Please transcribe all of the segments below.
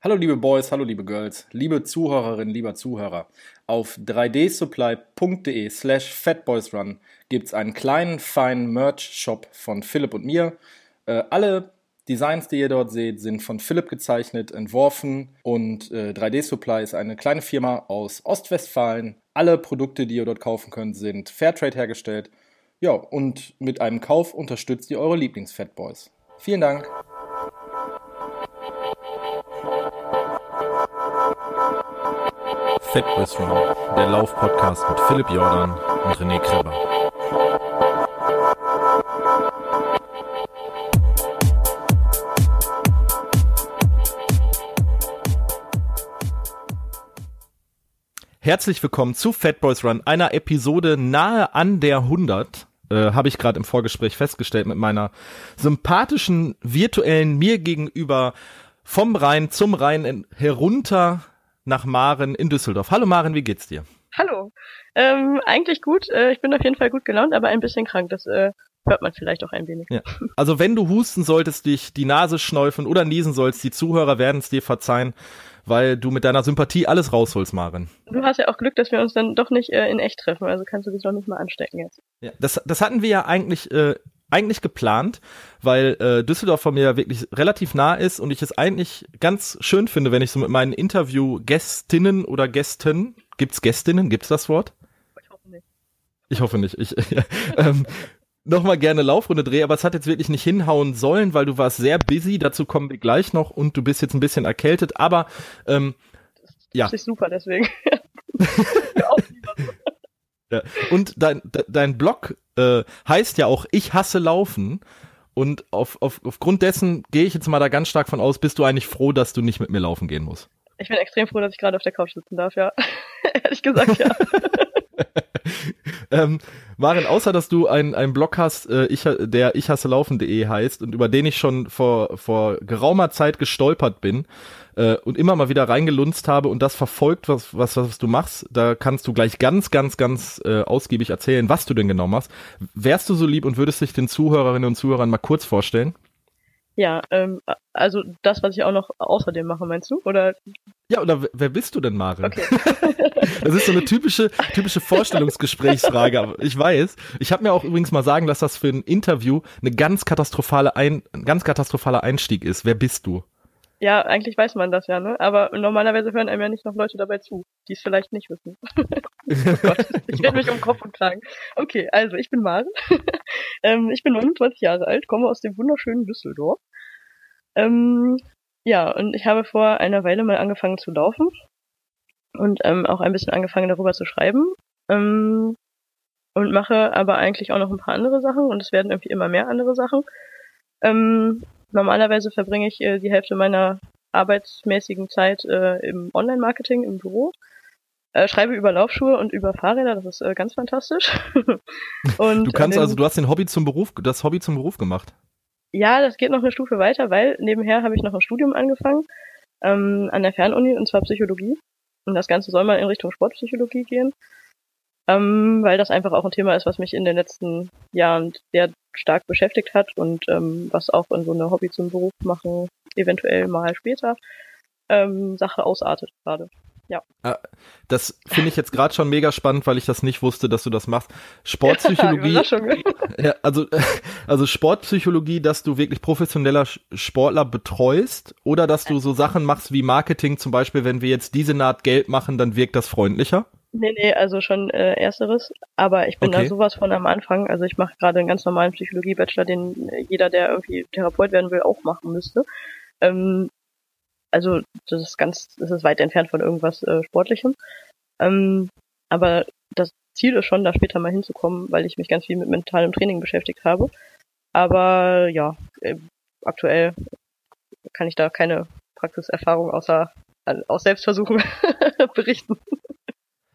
Hallo liebe Boys, hallo liebe Girls, liebe Zuhörerinnen, lieber Zuhörer. Auf 3dsupply.de slash fatboysrun gibt es einen kleinen, feinen Merch-Shop von Philipp und mir. Äh, alle Designs, die ihr dort seht, sind von Philipp gezeichnet, entworfen und äh, 3D Supply ist eine kleine Firma aus Ostwestfalen. Alle Produkte, die ihr dort kaufen könnt, sind Fairtrade hergestellt. Ja, und mit einem Kauf unterstützt ihr eure Lieblings-Fatboys. Vielen Dank. Fat Boys Run, der Lauf-Podcast mit Philipp Jordan und René Kreber. Herzlich willkommen zu Fat Boys Run, einer Episode nahe an der 100. Äh, Habe ich gerade im Vorgespräch festgestellt mit meiner sympathischen virtuellen mir gegenüber vom Rhein zum Rhein herunter nach Maren in Düsseldorf. Hallo Maren, wie geht's dir? Hallo. Ähm, eigentlich gut. Äh, ich bin auf jeden Fall gut gelaunt, aber ein bisschen krank. Das äh, hört man vielleicht auch ein wenig. Ja. Also wenn du husten solltest, dich die Nase schneufen oder niesen sollst, die Zuhörer werden es dir verzeihen, weil du mit deiner Sympathie alles rausholst, Maren. Du hast ja auch Glück, dass wir uns dann doch nicht äh, in echt treffen, also kannst du dich doch nicht mal anstecken jetzt. Ja, das, das hatten wir ja eigentlich äh, eigentlich geplant, weil äh, Düsseldorf von mir wirklich relativ nah ist und ich es eigentlich ganz schön finde, wenn ich so mit meinen Interview-Gästinnen oder Gästen, gibt's Gästinnen, gibt's das Wort? Ich hoffe nicht. Ich hoffe nicht. Ich, ähm, nochmal gerne Laufrunde drehe, aber es hat jetzt wirklich nicht hinhauen sollen, weil du warst sehr busy, dazu kommen wir gleich noch und du bist jetzt ein bisschen erkältet, aber ähm, ja. Das ist super, deswegen. ja. Und dein, dein Blog äh, heißt ja auch Ich hasse Laufen. Und auf, auf, aufgrund dessen gehe ich jetzt mal da ganz stark von aus, bist du eigentlich froh, dass du nicht mit mir laufen gehen musst? Ich bin extrem froh, dass ich gerade auf der Couch sitzen darf, ja. Ehrlich gesagt, ja. ähm, Maren, außer dass du einen, einen Blog hast, äh, ich, der ich hasse laufen.de heißt und über den ich schon vor, vor geraumer Zeit gestolpert bin äh, und immer mal wieder reingelunzt habe und das verfolgt, was, was, was du machst, da kannst du gleich ganz, ganz, ganz äh, ausgiebig erzählen, was du denn genau machst. Wärst du so lieb und würdest dich den Zuhörerinnen und Zuhörern mal kurz vorstellen? Ja, ähm, also das, was ich auch noch außerdem mache, meinst du? Oder? Ja, oder wer bist du denn, Maren? Okay. das ist so eine typische, typische Vorstellungsgesprächsfrage. ich weiß. Ich habe mir auch übrigens mal sagen lassen, dass das für ein Interview eine ganz katastrophale ein, ein ganz katastrophaler Einstieg ist. Wer bist du? Ja, eigentlich weiß man das ja, ne? Aber normalerweise hören einem ja nicht noch Leute dabei zu, die es vielleicht nicht wissen. oh ich werde mich um Kopf und Kragen. Okay, also ich bin Maren. ähm, ich bin 29 Jahre alt, komme aus dem wunderschönen Düsseldorf. Ähm, ja, und ich habe vor einer Weile mal angefangen zu laufen und ähm, auch ein bisschen angefangen darüber zu schreiben. Ähm, und mache aber eigentlich auch noch ein paar andere Sachen und es werden irgendwie immer mehr andere Sachen. Ähm, Normalerweise verbringe ich äh, die Hälfte meiner arbeitsmäßigen Zeit äh, im Online-Marketing im Büro. Äh, schreibe über Laufschuhe und über Fahrräder, das ist äh, ganz fantastisch. und, du kannst also, du hast den Hobby zum Beruf, das Hobby zum Beruf gemacht. Ja, das geht noch eine Stufe weiter, weil nebenher habe ich noch ein Studium angefangen ähm, an der Fernuni und zwar Psychologie. Und das Ganze soll mal in Richtung Sportpsychologie gehen ähm, weil das einfach auch ein Thema ist, was mich in den letzten Jahren sehr stark beschäftigt hat und ähm, was auch in so eine Hobby zum Beruf machen, eventuell mal später, ähm, Sache ausartet gerade. Ja. Ah, das finde ich jetzt gerade schon mega spannend, weil ich das nicht wusste, dass du das machst. Sportpsychologie. ja, also, also Sportpsychologie, dass du wirklich professioneller Sportler betreust oder dass du so Sachen machst wie Marketing, zum Beispiel, wenn wir jetzt diese Naht Geld machen, dann wirkt das freundlicher? Nee, nee, also schon äh, ersteres. Aber ich bin okay. da sowas von am Anfang. Also ich mache gerade einen ganz normalen Psychologie-Bachelor, den jeder, der irgendwie Therapeut werden will, auch machen müsste. Ähm, also das ist ganz, das ist weit entfernt von irgendwas äh, Sportlichem. Ähm, aber das Ziel ist schon, da später mal hinzukommen, weil ich mich ganz viel mit mentalem Training beschäftigt habe. Aber ja, äh, aktuell kann ich da keine Praxiserfahrung außer äh, aus Selbstversuchen berichten.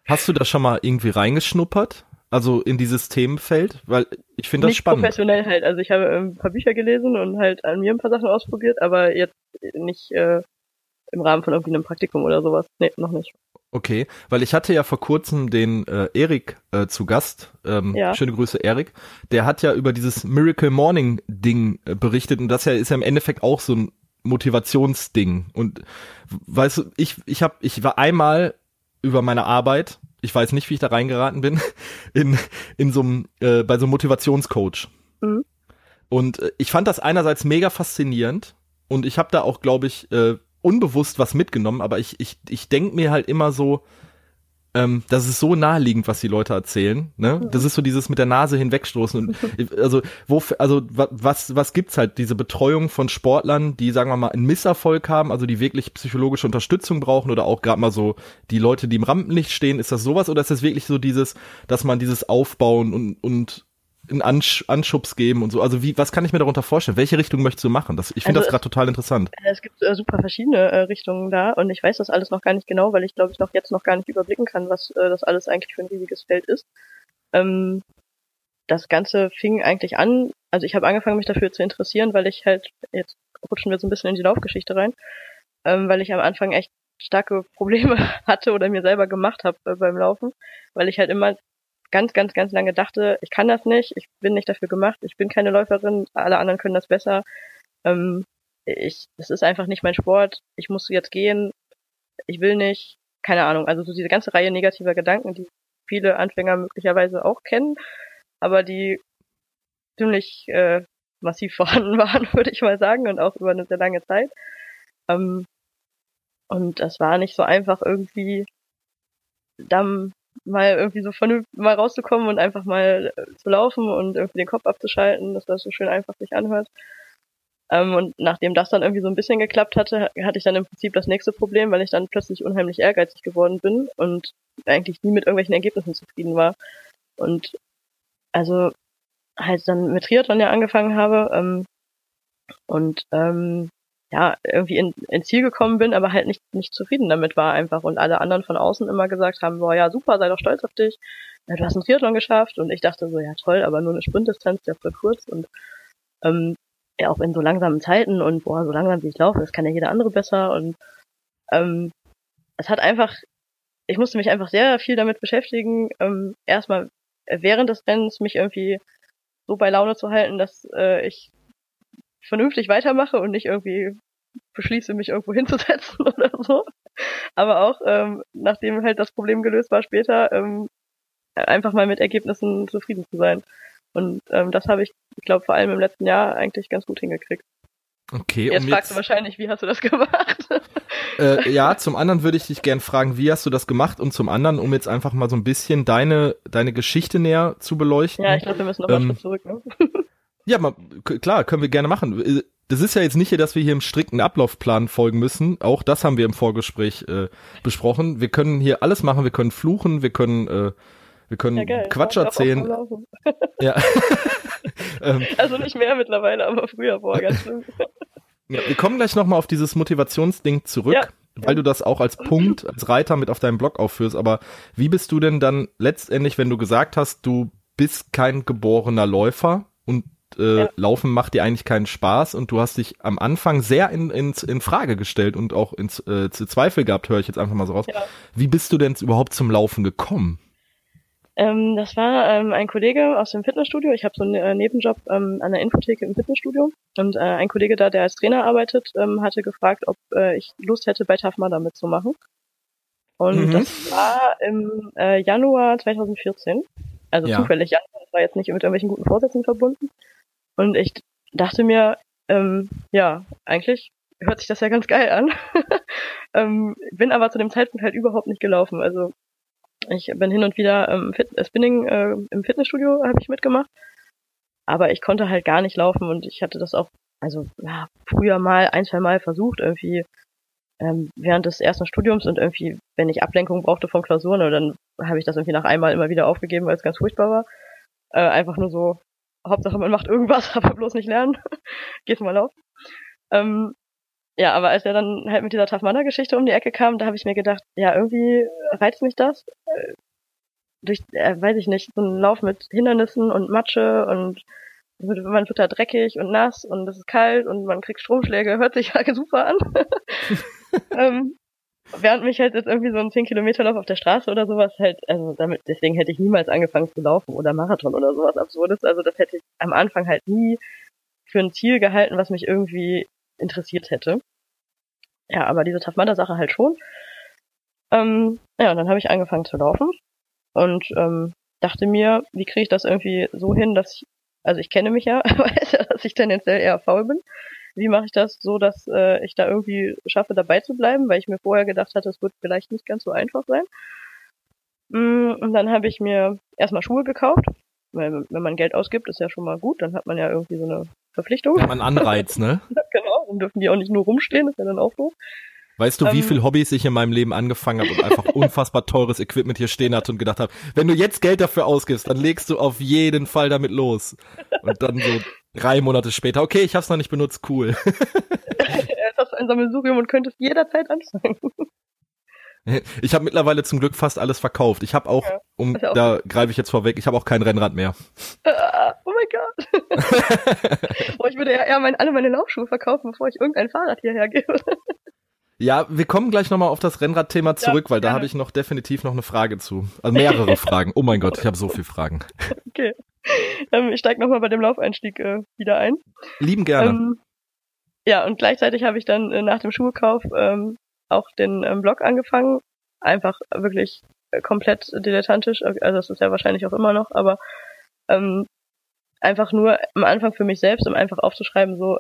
Hast du da schon mal irgendwie reingeschnuppert? Also in dieses Themenfeld? Weil ich finde das nicht spannend. professionell halt. Also ich habe ein paar Bücher gelesen und halt an mir ein paar Sachen ausprobiert, aber jetzt nicht äh, im Rahmen von irgendwie einem Praktikum oder sowas. Nee, noch nicht. Okay, weil ich hatte ja vor kurzem den äh, Erik äh, zu Gast. Ähm, ja. Schöne Grüße, Erik. Der hat ja über dieses Miracle Morning Ding äh, berichtet und das ja ist ja im Endeffekt auch so ein Motivationsding. Und weißt du, ich, ich hab, ich war einmal über meine Arbeit, ich weiß nicht, wie ich da reingeraten bin, in, in so einem, äh, bei so einem Motivationscoach. Mhm. Und äh, ich fand das einerseits mega faszinierend und ich habe da auch, glaube ich, äh, unbewusst was mitgenommen, aber ich, ich, ich denke mir halt immer so, ähm, das ist so naheliegend, was die Leute erzählen. Ne? Das ist so dieses mit der Nase hinwegstoßen. Und, also, wo, also was, was gibt's halt? Diese Betreuung von Sportlern, die, sagen wir mal, einen Misserfolg haben, also die wirklich psychologische Unterstützung brauchen oder auch gerade mal so die Leute, die im Rampenlicht stehen, ist das sowas oder ist das wirklich so dieses, dass man dieses Aufbauen und, und einen Ansch Anschubs geben und so. Also wie, was kann ich mir darunter vorstellen? Welche Richtung möchtest du machen? Das, ich finde also das gerade total interessant. Es gibt äh, super verschiedene äh, Richtungen da und ich weiß das alles noch gar nicht genau, weil ich glaube ich noch jetzt noch gar nicht überblicken kann, was äh, das alles eigentlich für ein riesiges Feld ist. Ähm, das Ganze fing eigentlich an, also ich habe angefangen mich dafür zu interessieren, weil ich halt, jetzt rutschen wir so ein bisschen in die Laufgeschichte rein, ähm, weil ich am Anfang echt starke Probleme hatte oder mir selber gemacht habe äh, beim Laufen, weil ich halt immer ganz, ganz, ganz lange dachte, ich kann das nicht, ich bin nicht dafür gemacht, ich bin keine Läuferin, alle anderen können das besser. Ähm, ich, es ist einfach nicht mein Sport, ich muss jetzt gehen, ich will nicht, keine Ahnung, also so diese ganze Reihe negativer Gedanken, die viele Anfänger möglicherweise auch kennen, aber die ziemlich äh, massiv vorhanden waren, würde ich mal sagen, und auch über eine sehr lange Zeit. Ähm, und das war nicht so einfach irgendwie dann mal irgendwie so von mal rauszukommen und einfach mal äh, zu laufen und irgendwie den Kopf abzuschalten, dass das so schön einfach sich anhört. Ähm, und nachdem das dann irgendwie so ein bisschen geklappt hatte, hatte ich dann im Prinzip das nächste Problem, weil ich dann plötzlich unheimlich ehrgeizig geworden bin und eigentlich nie mit irgendwelchen Ergebnissen zufrieden war. Und also halt dann mit Triathlon ja angefangen habe ähm, und ähm, ja, irgendwie in, ins Ziel gekommen bin, aber halt nicht, nicht zufrieden damit war einfach. Und alle anderen von außen immer gesagt haben, boah, ja, super, sei doch stolz auf dich. Ja, du hast einen Triathlon geschafft. Und ich dachte so, ja toll, aber nur eine Sprintdistanz, der voll kurz. Und ähm, ja auch in so langsamen Zeiten und boah, so langsam wie ich laufe, das kann ja jeder andere besser. Und ähm, es hat einfach, ich musste mich einfach sehr viel damit beschäftigen, ähm, erstmal während des Rennens mich irgendwie so bei Laune zu halten, dass äh, ich vernünftig weitermache und nicht irgendwie beschließe, mich irgendwo hinzusetzen oder so. Aber auch, ähm, nachdem halt das Problem gelöst war später, ähm, einfach mal mit Ergebnissen zufrieden zu sein. Und ähm, das habe ich, ich glaube, vor allem im letzten Jahr eigentlich ganz gut hingekriegt. Okay. Jetzt fragst jetzt, du wahrscheinlich, wie hast du das gemacht? Äh, ja, zum anderen würde ich dich gern fragen, wie hast du das gemacht? Und zum anderen, um jetzt einfach mal so ein bisschen deine, deine Geschichte näher zu beleuchten. Ja, ich glaube, wir müssen noch ähm, zurück. Ne? Ja, mal, klar, können wir gerne machen. Äh, das ist ja jetzt nicht, dass wir hier im strikten Ablaufplan folgen müssen. Auch das haben wir im Vorgespräch äh, besprochen. Wir können hier alles machen. Wir können fluchen, wir können, äh, wir können ja, geil. Quatsch erzählen. ja. Ähm. also nicht mehr mittlerweile, aber früher war ganz ja, wir kommen gleich nochmal auf dieses Motivationsding zurück. Ja weil du das auch als Punkt, als Reiter mit auf deinem Blog aufführst. Aber wie bist du denn dann letztendlich, wenn du gesagt hast, du bist kein geborener Läufer und äh, ja. Laufen macht dir eigentlich keinen Spaß und du hast dich am Anfang sehr in, in, in Frage gestellt und auch ins äh, zu Zweifel gehabt, höre ich jetzt einfach mal so raus. Ja. Wie bist du denn überhaupt zum Laufen gekommen? Ähm, das war ähm, ein Kollege aus dem Fitnessstudio. Ich habe so einen äh, Nebenjob ähm, an der Infotheke im Fitnessstudio. Und äh, ein Kollege da, der als Trainer arbeitet, ähm, hatte gefragt, ob äh, ich Lust hätte, bei Tough Mudder mitzumachen. Und mhm. das war im äh, Januar 2014. Also ja. zufällig Januar. Das war jetzt nicht mit irgendwelchen guten Vorsätzen verbunden. Und ich dachte mir, ähm, ja, eigentlich hört sich das ja ganz geil an. ähm, bin aber zu dem Zeitpunkt halt überhaupt nicht gelaufen. Also ich bin hin und wieder ähm, Fit äh, Spinning äh, im Fitnessstudio habe ich mitgemacht, aber ich konnte halt gar nicht laufen und ich hatte das auch, also ja, früher mal ein, zwei Mal versucht irgendwie ähm, während des ersten Studiums und irgendwie, wenn ich Ablenkung brauchte von Klausuren, dann habe ich das irgendwie nach einmal immer wieder aufgegeben, weil es ganz furchtbar war. Äh, einfach nur so, Hauptsache man macht irgendwas, aber bloß nicht lernen. Gehst mal laufen. Ähm, ja, aber als er dann halt mit dieser Tafmana-Geschichte um die Ecke kam, da habe ich mir gedacht, ja, irgendwie reizt mich das. Äh, durch, äh, weiß ich nicht, so ein Lauf mit Hindernissen und Matsche und man wird da dreckig und nass und es ist kalt und man kriegt Stromschläge, hört sich ja super an. ähm, während mich halt jetzt irgendwie so ein 10 Kilometer Lauf auf der Straße oder sowas halt, also damit, deswegen hätte ich niemals angefangen zu laufen oder Marathon oder sowas Absurdes. Also das hätte ich am Anfang halt nie für ein Ziel gehalten, was mich irgendwie interessiert hätte. Ja, aber diese Tough Mudder Sache halt schon. Ähm, ja, und dann habe ich angefangen zu laufen und ähm, dachte mir, wie kriege ich das irgendwie so hin, dass ich, also ich kenne mich ja, weiß ja, dass ich tendenziell eher faul bin. Wie mache ich das so, dass äh, ich da irgendwie schaffe, dabei zu bleiben, weil ich mir vorher gedacht hatte, es wird vielleicht nicht ganz so einfach sein. Mm, und dann habe ich mir erstmal Schuhe gekauft, weil wenn man Geld ausgibt, ist ja schon mal gut, dann hat man ja irgendwie so eine Verpflichtung. Ja, man Anreiz, ne? genau, dann dürfen die auch nicht nur rumstehen, das ist ja dann auch doof. Weißt du, wie ähm, viel Hobbys ich in meinem Leben angefangen habe und einfach unfassbar teures Equipment hier stehen hatte und gedacht habe, wenn du jetzt Geld dafür ausgibst, dann legst du auf jeden Fall damit los. Und dann so drei Monate später, okay, ich hab's noch nicht benutzt, cool. Jetzt hast ein Sammelsurium und könntest jederzeit anfangen. Ich habe mittlerweile zum Glück fast alles verkauft. Ich habe auch, ja, um auch da greife ich jetzt vorweg, ich habe auch kein Rennrad mehr. Uh, oh mein Gott. Boah, ich würde ja eher mein, alle meine Laufschuhe verkaufen, bevor ich irgendein Fahrrad hierher gebe. Ja, wir kommen gleich nochmal auf das Rennradthema zurück, ja, weil da habe ich noch definitiv noch eine Frage zu. Also mehrere Fragen. Oh mein Gott, ich habe so viele Fragen. Okay. Ähm, ich steige nochmal bei dem Laufeinstieg äh, wieder ein. Lieben gerne. Ähm, ja, und gleichzeitig habe ich dann äh, nach dem Schuhkauf ähm, auch den ähm, Blog angefangen. Einfach wirklich äh, komplett dilettantisch. Also das ist ja wahrscheinlich auch immer noch, aber ähm, einfach nur am Anfang für mich selbst, um einfach aufzuschreiben, so,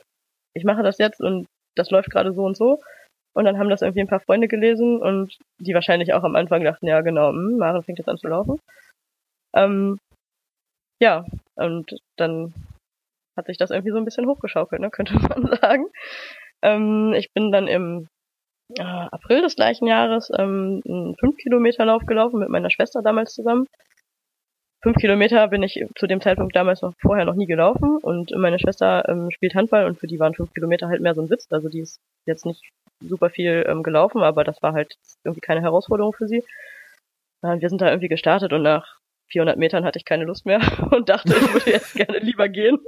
ich mache das jetzt und das läuft gerade so und so. Und dann haben das irgendwie ein paar Freunde gelesen und die wahrscheinlich auch am Anfang dachten, ja genau, hm, Maren fängt jetzt an zu laufen. Ähm, ja, und dann hat sich das irgendwie so ein bisschen hochgeschaukelt, ne, könnte man sagen. Ähm, ich bin dann im äh, April des gleichen Jahres ähm, einen 5-Kilometer-Lauf gelaufen mit meiner Schwester damals zusammen. Fünf Kilometer bin ich zu dem Zeitpunkt damals noch vorher noch nie gelaufen und meine Schwester ähm, spielt Handball und für die waren fünf Kilometer halt mehr so ein Witz. Also die ist jetzt nicht super viel ähm, gelaufen, aber das war halt irgendwie keine Herausforderung für sie. Äh, wir sind da irgendwie gestartet und nach 400 Metern hatte ich keine Lust mehr und dachte, ich würde jetzt gerne lieber gehen.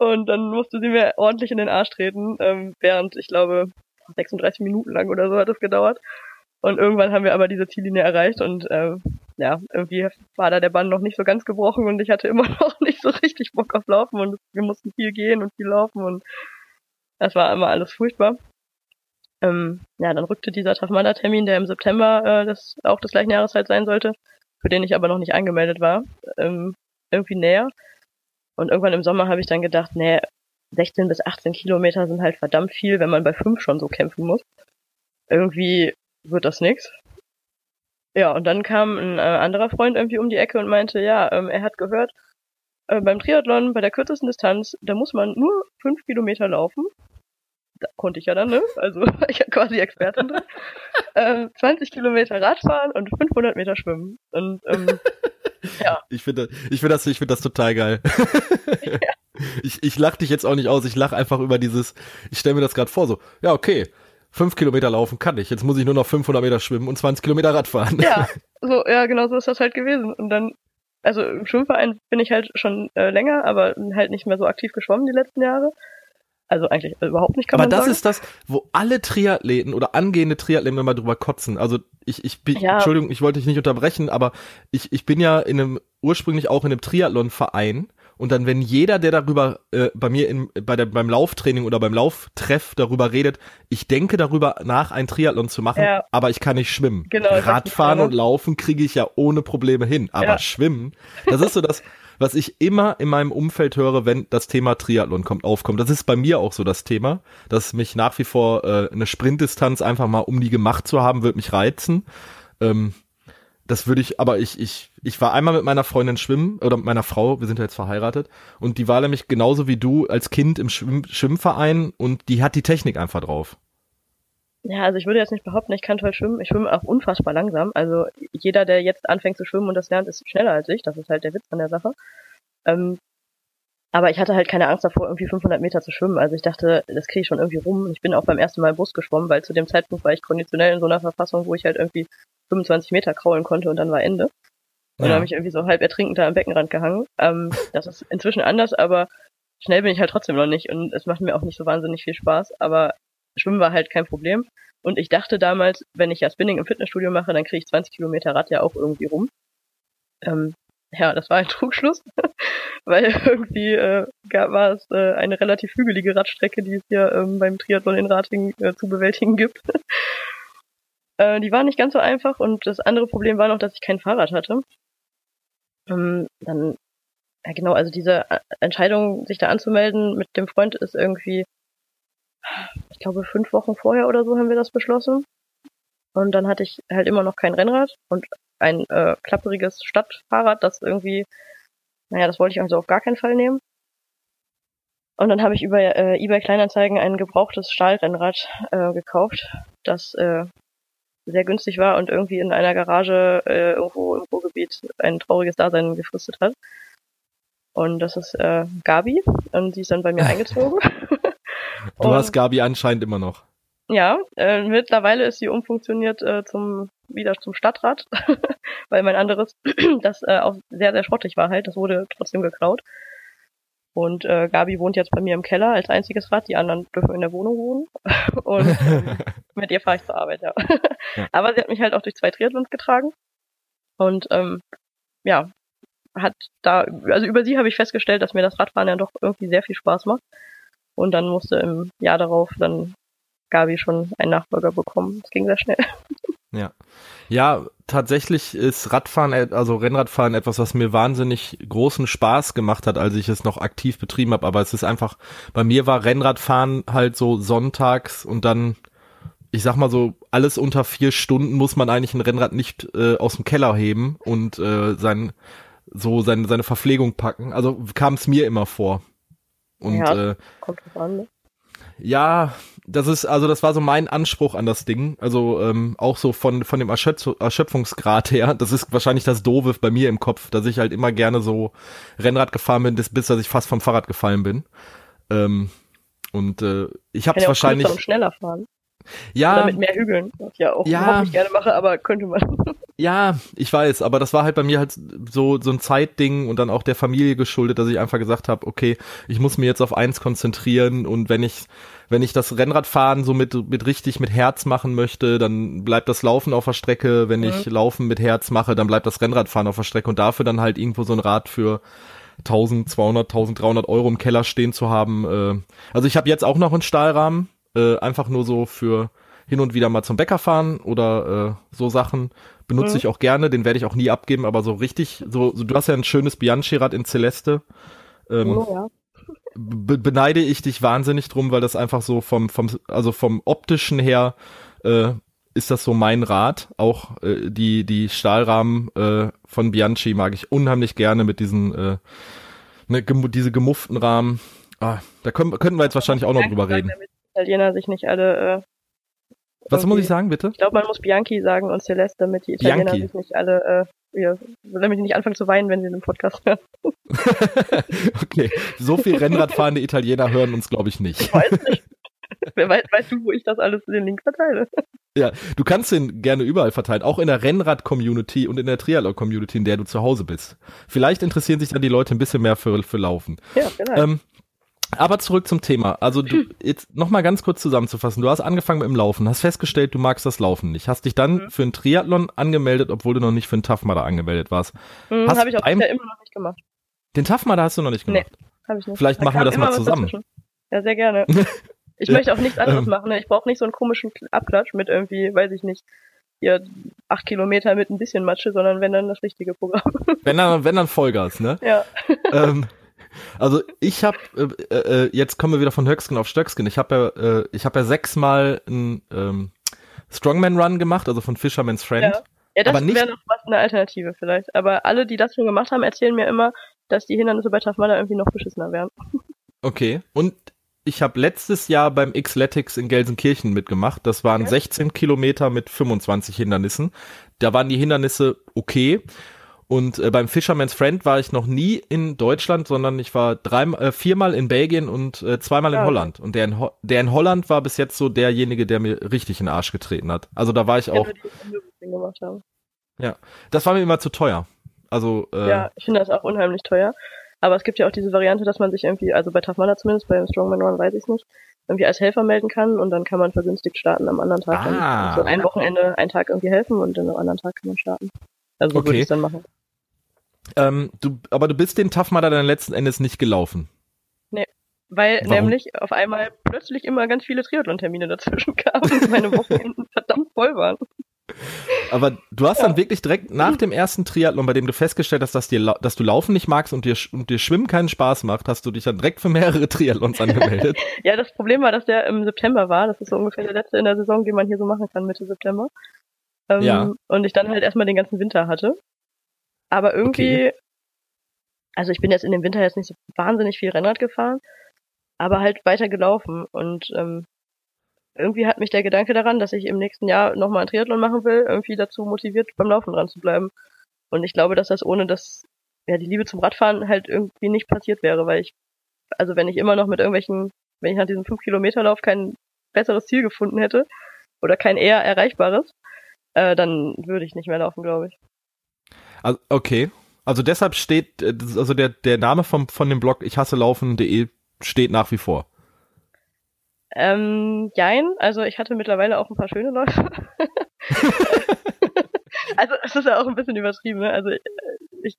Und dann musste sie mir ordentlich in den Arsch treten, ähm, während ich glaube 36 Minuten lang oder so hat es gedauert. Und irgendwann haben wir aber diese Ziellinie erreicht und äh, ja, irgendwie war da der Bann noch nicht so ganz gebrochen und ich hatte immer noch nicht so richtig Bock auf Laufen und wir mussten viel gehen und viel laufen und das war immer alles furchtbar. Ähm, ja, dann rückte dieser Tafmada-Termin, der im September äh, des, auch des gleichen Jahres halt sein sollte, für den ich aber noch nicht angemeldet war, ähm, irgendwie näher. Und irgendwann im Sommer habe ich dann gedacht, nee, 16 bis 18 Kilometer sind halt verdammt viel, wenn man bei 5 schon so kämpfen muss. Irgendwie wird das nix. Ja, und dann kam ein äh, anderer Freund irgendwie um die Ecke und meinte, ja, ähm, er hat gehört, äh, beim Triathlon, bei der kürzesten Distanz, da muss man nur 5 Kilometer laufen. Da konnte ich ja dann, ne? Also ich ja quasi Expertin drin. äh, 20 Kilometer Radfahren und 500 Meter schwimmen. Und ähm, ja. Ich finde ich finde das, ich finde das total geil. ja. Ich, ich lach dich jetzt auch nicht aus, ich lach einfach über dieses, ich stelle mir das gerade vor, so, ja, okay, fünf Kilometer laufen kann ich. Jetzt muss ich nur noch 500 Meter schwimmen und 20 Kilometer Rad fahren. Ja, so, ja, genau so ist das halt gewesen. Und dann, also im Schwimmverein bin ich halt schon äh, länger, aber halt nicht mehr so aktiv geschwommen die letzten Jahre. Also eigentlich überhaupt nicht, kann Aber das sagen. ist das, wo alle Triathleten oder angehende Triathleten immer drüber kotzen. Also ich, ich bin, ja. Entschuldigung, ich wollte dich nicht unterbrechen, aber ich, ich bin ja in einem, ursprünglich auch in einem Triathlon-Verein und dann, wenn jeder, der darüber äh, bei mir in, bei der, beim Lauftraining oder beim Lauftreff darüber redet, ich denke darüber nach, ein Triathlon zu machen, ja. aber ich kann nicht schwimmen. Genau, Radfahren und Laufen kriege ich ja ohne Probleme hin, aber ja. schwimmen, das ist so das, was ich immer in meinem Umfeld höre, wenn das Thema Triathlon kommt, aufkommt. Das ist bei mir auch so das Thema, dass mich nach wie vor äh, eine Sprintdistanz einfach mal, um die gemacht zu haben, wird mich reizen. Ähm, das würde ich, aber ich, ich, ich war einmal mit meiner Freundin schwimmen oder mit meiner Frau, wir sind ja jetzt verheiratet, und die war nämlich genauso wie du als Kind im Schwimm Schwimmverein und die hat die Technik einfach drauf. Ja, also ich würde jetzt nicht behaupten, ich kann toll schwimmen. Ich schwimme auch unfassbar langsam. Also jeder, der jetzt anfängt zu schwimmen und das lernt, ist schneller als ich. Das ist halt der Witz an der Sache. Ähm, aber ich hatte halt keine Angst davor, irgendwie 500 Meter zu schwimmen. Also ich dachte, das kriege ich schon irgendwie rum. Ich bin auch beim ersten Mal Bus geschwommen, weil zu dem Zeitpunkt war ich konditionell in so einer Verfassung, wo ich halt irgendwie 25 Meter kraulen konnte und dann war Ende. Und ja. dann habe ich irgendwie so halb ertrinkend da am Beckenrand gehangen. Ähm, das ist inzwischen anders, aber schnell bin ich halt trotzdem noch nicht und es macht mir auch nicht so wahnsinnig viel Spaß. Aber Schwimmen war halt kein Problem. Und ich dachte damals, wenn ich ja Spinning im Fitnessstudio mache, dann kriege ich 20 Kilometer Rad ja auch irgendwie rum. Ähm, ja, das war ein Trugschluss, weil irgendwie äh, gab, war es äh, eine relativ hügelige Radstrecke, die es hier ähm, beim Triathlon in Rating äh, zu bewältigen gibt. äh, die war nicht ganz so einfach und das andere Problem war noch, dass ich kein Fahrrad hatte. Ähm, dann, ja genau, also diese äh, Entscheidung, sich da anzumelden mit dem Freund ist irgendwie, ich glaube, fünf Wochen vorher oder so haben wir das beschlossen. Und dann hatte ich halt immer noch kein Rennrad und ein äh, klapperiges Stadtfahrrad, das irgendwie, naja, das wollte ich also auf gar keinen Fall nehmen. Und dann habe ich über äh, eBay Kleinanzeigen ein gebrauchtes Stahlrennrad äh, gekauft, das äh, sehr günstig war und irgendwie in einer Garage äh, irgendwo im Ruhrgebiet ein trauriges Dasein gefristet hat. Und das ist äh, Gabi und sie ist dann bei mir eingezogen. Du hast Gabi anscheinend immer noch. Ja, äh, mittlerweile ist sie umfunktioniert äh, zum wieder zum Stadtrat, weil mein anderes, das äh, auch sehr, sehr schrottig war halt, das wurde trotzdem geklaut. Und äh, Gabi wohnt jetzt bei mir im Keller als einziges Rad, die anderen dürfen in der Wohnung wohnen. Und ähm, mit ihr fahre ich zur Arbeit, ja. ja. Aber sie hat mich halt auch durch zwei Triathlons getragen. Und ähm, ja, hat da, also über sie habe ich festgestellt, dass mir das Radfahren ja doch irgendwie sehr viel Spaß macht. Und dann musste im Jahr darauf dann Gabi schon einen Nachfolger bekommen. Es ging sehr schnell. Ja. Ja, tatsächlich ist Radfahren, also Rennradfahren etwas, was mir wahnsinnig großen Spaß gemacht hat, als ich es noch aktiv betrieben habe. Aber es ist einfach, bei mir war Rennradfahren halt so sonntags und dann, ich sag mal so, alles unter vier Stunden muss man eigentlich ein Rennrad nicht äh, aus dem Keller heben und äh, sein, so seine, seine Verpflegung packen. Also kam es mir immer vor. Und ja, äh, kommt drauf an, ne? Ja, das ist, also das war so mein Anspruch an das Ding. Also ähm, auch so von, von dem Erschöpf Erschöpfungsgrad her. Das ist wahrscheinlich das Doofe bei mir im Kopf, dass ich halt immer gerne so Rennrad gefahren bin, bis, bis dass ich fast vom Fahrrad gefallen bin. Ähm, und äh, ich habe es wahrscheinlich. Schneller fahren. Ja. Oder mit mehr Hügeln, was ich ja auch ja, nicht gerne mache, aber könnte man. Ja, ich weiß, aber das war halt bei mir halt so so ein Zeitding und dann auch der Familie geschuldet, dass ich einfach gesagt habe, okay, ich muss mir jetzt auf eins konzentrieren und wenn ich wenn ich das Rennradfahren so mit mit richtig mit Herz machen möchte, dann bleibt das Laufen auf der Strecke, wenn mhm. ich Laufen mit Herz mache, dann bleibt das Rennradfahren auf der Strecke und dafür dann halt irgendwo so ein Rad für 1200, 1300 Euro im Keller stehen zu haben. Äh, also ich habe jetzt auch noch einen Stahlrahmen, äh, einfach nur so für hin und wieder mal zum Bäcker fahren oder äh, so Sachen benutze mhm. ich auch gerne, den werde ich auch nie abgeben, aber so richtig, so, so du hast ja ein schönes Bianchi-Rad in Celeste. Ähm, oh, ja. be beneide ich dich wahnsinnig drum, weil das einfach so vom, vom, also vom optischen her äh, ist das so mein Rad. Auch äh, die, die Stahlrahmen äh, von Bianchi mag ich unheimlich gerne mit diesen, äh, ne, gem diese gemufften Rahmen. Ah, da können, könnten wir jetzt wahrscheinlich auch noch drüber reden. Damit Italiener sich nicht alle äh, was muss ich sagen, bitte? Ich glaube, man muss Bianchi sagen und Celeste, damit die Italiener Bianchi. sich nicht alle, äh, ja, damit die nicht anfangen zu weinen, wenn sie den Podcast hören. okay, so viel Rennradfahrende Italiener hören uns, glaube ich, nicht. Ich weiß nicht. Wer weiß, weißt du, wo ich das alles in den Link verteile? Ja, du kannst den gerne überall verteilen, auch in der Rennrad-Community und in der Triathlon-Community, in der du zu Hause bist. Vielleicht interessieren sich dann die Leute ein bisschen mehr für, für Laufen. Ja, genau. Ähm, aber zurück zum Thema. Also du, jetzt noch mal ganz kurz zusammenzufassen. Du hast angefangen mit dem Laufen, hast festgestellt, du magst das Laufen nicht. Hast dich dann mhm. für einen Triathlon angemeldet, obwohl du noch nicht für einen Tough Mudder angemeldet warst. Mhm, habe ich auch bisher immer noch nicht gemacht. Den Tough Mudder hast du noch nicht gemacht? Nee, habe ich nicht. Vielleicht da machen wir das mal zusammen. Ja, sehr gerne. Ich möchte auch nichts anderes ähm. machen. Ne? Ich brauche nicht so einen komischen Abklatsch mit irgendwie, weiß ich nicht, hier acht Kilometer mit ein bisschen Matsche, sondern wenn dann das richtige Programm. Wenn dann, wenn dann Vollgas, ne? Ja. Ähm, also ich habe äh, äh, jetzt kommen wir wieder von Höcksken auf Stöcksken. Ich habe ja äh, ich habe ja sechsmal einen ähm, Strongman Run gemacht, also von Fisherman's Friend. Ja, ja das wäre noch was eine Alternative vielleicht. Aber alle, die das schon gemacht haben, erzählen mir immer, dass die Hindernisse bei Tough Mudder irgendwie noch beschissener wären. Okay. Und ich habe letztes Jahr beim Xletics in Gelsenkirchen mitgemacht. Das waren okay. 16 Kilometer mit 25 Hindernissen. Da waren die Hindernisse okay. Und äh, beim Fisherman's Friend war ich noch nie in Deutschland, sondern ich war drei, äh, viermal in Belgien und äh, zweimal in ja. Holland. Und der in, Ho der in Holland war bis jetzt so derjenige, der mir richtig in den Arsch getreten hat. Also da war ich auch. Ja, das war mir immer zu teuer. Also äh, ja, ich finde das auch unheimlich teuer. Aber es gibt ja auch diese Variante, dass man sich irgendwie, also bei Tafmana zumindest, beim Strongman Run weiß ich nicht, irgendwie als Helfer melden kann und dann kann man vergünstigt starten am anderen Tag. Ah. so ein Wochenende, einen Tag irgendwie helfen und dann am anderen Tag kann man starten. Also so okay. würde ich es dann machen. Ähm, du, aber du bist den Tough Mudder dann letzten Endes nicht gelaufen. Nee, weil Warum? nämlich auf einmal plötzlich immer ganz viele Triathlon-Termine dazwischen kamen und meine Wochenenden verdammt voll waren. Aber du hast dann wirklich direkt nach dem ersten Triathlon, bei dem du festgestellt hast, dass, dir, dass du Laufen nicht magst und dir, und dir Schwimmen keinen Spaß macht, hast du dich dann direkt für mehrere Triathlons angemeldet. Ja, das Problem war, dass der im September war. Das ist so ungefähr der letzte in der Saison, den man hier so machen kann, Mitte September. Ähm, Ja. Und ich dann halt erstmal den ganzen Winter hatte. Aber irgendwie, also ich bin jetzt in dem Winter jetzt nicht so wahnsinnig viel Rennrad gefahren, aber halt weiter gelaufen. Und ähm, irgendwie hat mich der Gedanke daran, dass ich im nächsten Jahr nochmal einen Triathlon machen will, irgendwie dazu motiviert, beim Laufen dran zu bleiben. Und ich glaube, dass das ohne das, ja, die Liebe zum Radfahren halt irgendwie nicht passiert wäre, weil ich, also wenn ich immer noch mit irgendwelchen, wenn ich nach diesem 5-Kilometer-Lauf kein besseres Ziel gefunden hätte oder kein eher erreichbares, äh, dann würde ich nicht mehr laufen, glaube ich. Also, okay. Also deshalb steht, äh, also der, der Name vom, von dem Blog ich hasse laufen.de steht nach wie vor. Ähm, jein, also ich hatte mittlerweile auch ein paar schöne Läufe. also es ist ja auch ein bisschen übertrieben, ne? Also äh, ich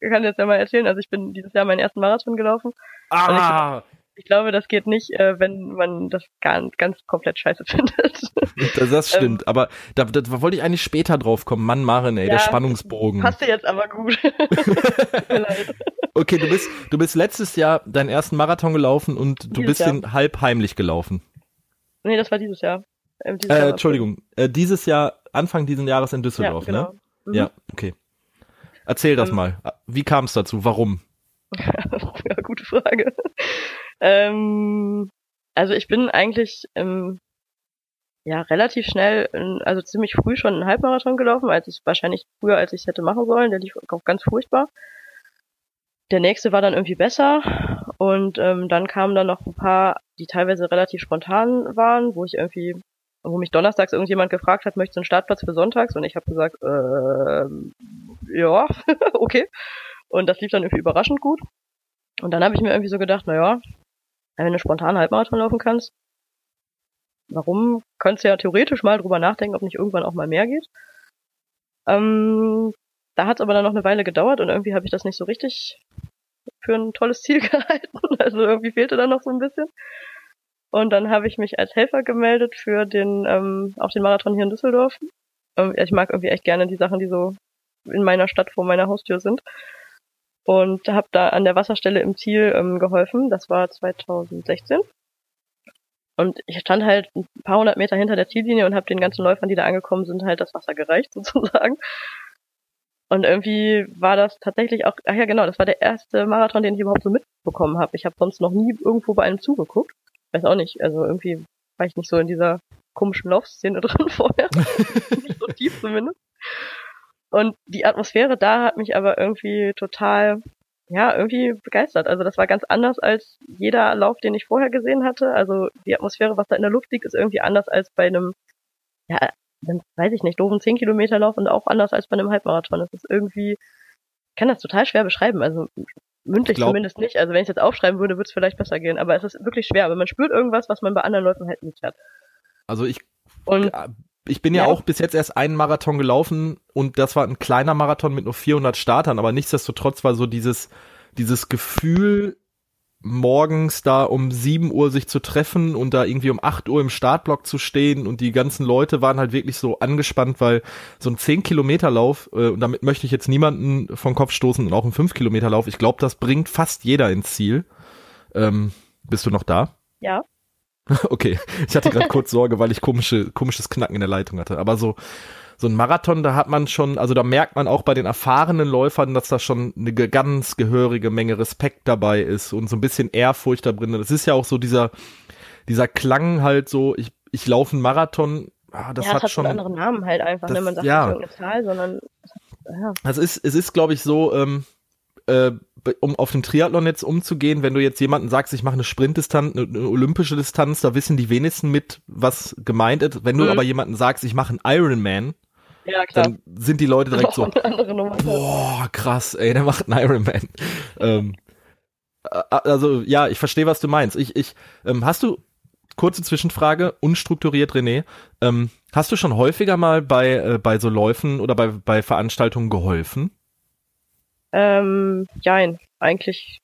kann jetzt ja mal erzählen, also ich bin dieses Jahr meinen ersten Marathon gelaufen. Ah, Ich glaube, das geht nicht, äh, wenn man das ganz, ganz komplett scheiße findet. das, das stimmt. Aber da, da wollte ich eigentlich später drauf kommen. Mann, Maren, ey, der Ja, Spannungsbogen. Passt dir jetzt aber gut. Okay, du bist, du bist letztes Jahr deinen ersten Marathon gelaufen und du Dieses bist Jahr. den halb heimlich gelaufen. nee, das war dieses Jahr. Ähm, dieses Äh, Jahr Entschuldigung, äh, dieses Jahr, Anfang diesen Jahres in Ja, Düsseldorf, genau. ne? Mhm. Ja, okay. Erzähl das Ähm, mal. Wie kam es dazu? Warum? ja, gute Frage. Ähm, also ich bin eigentlich ähm, ja relativ schnell, also ziemlich früh schon einen Halbmarathon gelaufen, als ich wahrscheinlich früher, als ich es hätte machen sollen. Der lief auch ganz furchtbar. Der nächste war dann irgendwie besser und ähm, dann kamen dann noch ein paar, die teilweise relativ spontan waren, wo ich irgendwie, wo mich donnerstags irgendjemand gefragt hat, möchtest du einen Startplatz für sonntags? Und ich habe gesagt, ähm, ja, okay. Und das lief dann irgendwie überraschend gut. Und dann habe ich mir irgendwie so gedacht, naja, wenn du spontan Halbmarathon laufen kannst, warum könntest du ja theoretisch mal drüber nachdenken, ob nicht irgendwann auch mal mehr geht. Ähm, da hat es aber dann noch eine Weile gedauert und irgendwie habe ich das nicht so richtig für ein tolles Ziel gehalten. Also irgendwie fehlte da noch so ein bisschen. Und dann habe ich mich als Helfer gemeldet für den, ähm, auch den Marathon hier in Düsseldorf. Ähm, ich mag irgendwie echt gerne die Sachen, die so in meiner Stadt vor meiner Haustür sind und habe da an der Wasserstelle im Ziel ähm, geholfen. Das war 2016. Und ich stand halt ein paar hundert Meter hinter der Ziellinie und habe den ganzen Läufern, die da angekommen sind, halt das Wasser gereicht sozusagen. Und irgendwie war das tatsächlich auch, ach ja genau, das war der erste Marathon, den ich überhaupt so mitbekommen habe. Ich habe sonst noch nie irgendwo bei einem zugeguckt. Weiß auch nicht, also irgendwie war ich nicht so in dieser komischen Laufszene drin vorher. nicht so tief zumindest. Und die Atmosphäre da hat mich aber irgendwie total, ja, irgendwie begeistert. Also das war ganz anders als jeder Lauf, den ich vorher gesehen hatte. Also die Atmosphäre, was da in der Luft liegt, ist irgendwie anders als bei einem, ja, dann weiß ich nicht, doofen 10 Kilometer Lauf und auch anders als bei einem Halbmarathon. Das ist irgendwie, ich kann das total schwer beschreiben. Also mündlich Glaub- zumindest nicht. Also wenn ich es jetzt aufschreiben würde, würde es vielleicht besser gehen. Aber es ist wirklich schwer. Aber man spürt irgendwas, was man bei anderen Läufen halt nicht hat. Also ich, Und ich bin ja, Ja. auch bis jetzt erst einen Marathon gelaufen und das war ein kleiner Marathon mit nur 400 Startern, aber nichtsdestotrotz war so dieses, dieses Gefühl, morgens da um 7 Uhr sich zu treffen und da irgendwie um 8 Uhr im Startblock zu stehen und die ganzen Leute waren halt wirklich so angespannt, weil so ein 10 Kilometer Lauf, äh, und damit möchte ich jetzt niemanden vom Kopf stoßen und auch ein 5 Kilometer Lauf, ich glaube, das bringt fast jeder ins Ziel. Ähm, bist du noch da? ja, Okay, ich hatte gerade kurz Sorge, weil ich komische, komisches Knacken in der Leitung hatte. Aber so, so ein Marathon, da hat man schon, also da merkt man auch bei den erfahrenen Läufern, dass da schon eine ganz gehörige Menge Respekt dabei ist und so ein bisschen Ehrfurcht da drin. Das ist ja auch so dieser, dieser Klang halt so, ich, ich laufe einen Marathon, ah, das ja, hat es hat schon. einen anderen Namen halt einfach. das- ne? Man sagt ja. nicht irgendeine Zahl, sondern ja. Also es ist, es ist, glaube ich, so, ähm, äh, um auf den Triathlon jetzt umzugehen, wenn du jetzt jemanden sagst, ich mache eine Sprintdistanz, eine, olympische Distanz, da wissen die wenigsten mit, was gemeint ist. Wenn du Mhm. aber jemanden sagst, ich mache einen Ironman, Ja, dann sind die Leute direkt so, boah, krass, ey, der macht einen Ironman. ähm, äh, also ja, ich verstehe, was du meinst. Ich, ich, ähm, hast du kurze Zwischenfrage, unstrukturiert, René, ähm, hast du schon häufiger mal bei äh, bei so Läufen oder bei bei Veranstaltungen geholfen? Ähm, jein, eigentlich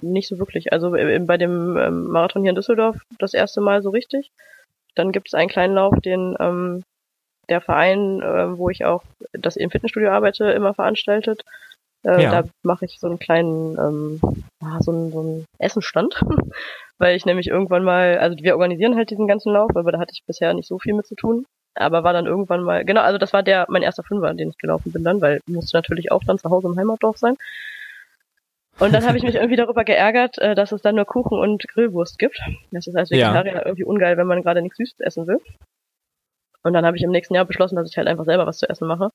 nicht so wirklich. Also äh, bei dem ähm, Marathon hier in Düsseldorf das erste Mal so richtig. Dann gibt es einen kleinen Lauf, den ähm, der Verein, äh, wo ich auch das im Fitnessstudio arbeite, immer veranstaltet. Äh, ja. Da mache ich so einen kleinen, ähm, so einen, so einen Essenstand, weil ich nämlich irgendwann mal, also wir organisieren halt diesen ganzen Lauf, aber da hatte ich bisher nicht so viel mit zu tun. Aber war dann irgendwann mal, genau, also das war der mein erster Fünfer, den ich gelaufen bin dann, weil musste natürlich auch dann zu Hause im Heimatdorf sein. Und dann habe ich mich irgendwie darüber geärgert, äh, dass es dann nur Kuchen und Grillwurst gibt. Das ist als Vegetarier ja. irgendwie ungeil, wenn man gerade nichts Süßes essen will. Und dann habe ich im nächsten Jahr beschlossen, dass ich halt einfach selber was zu essen mache.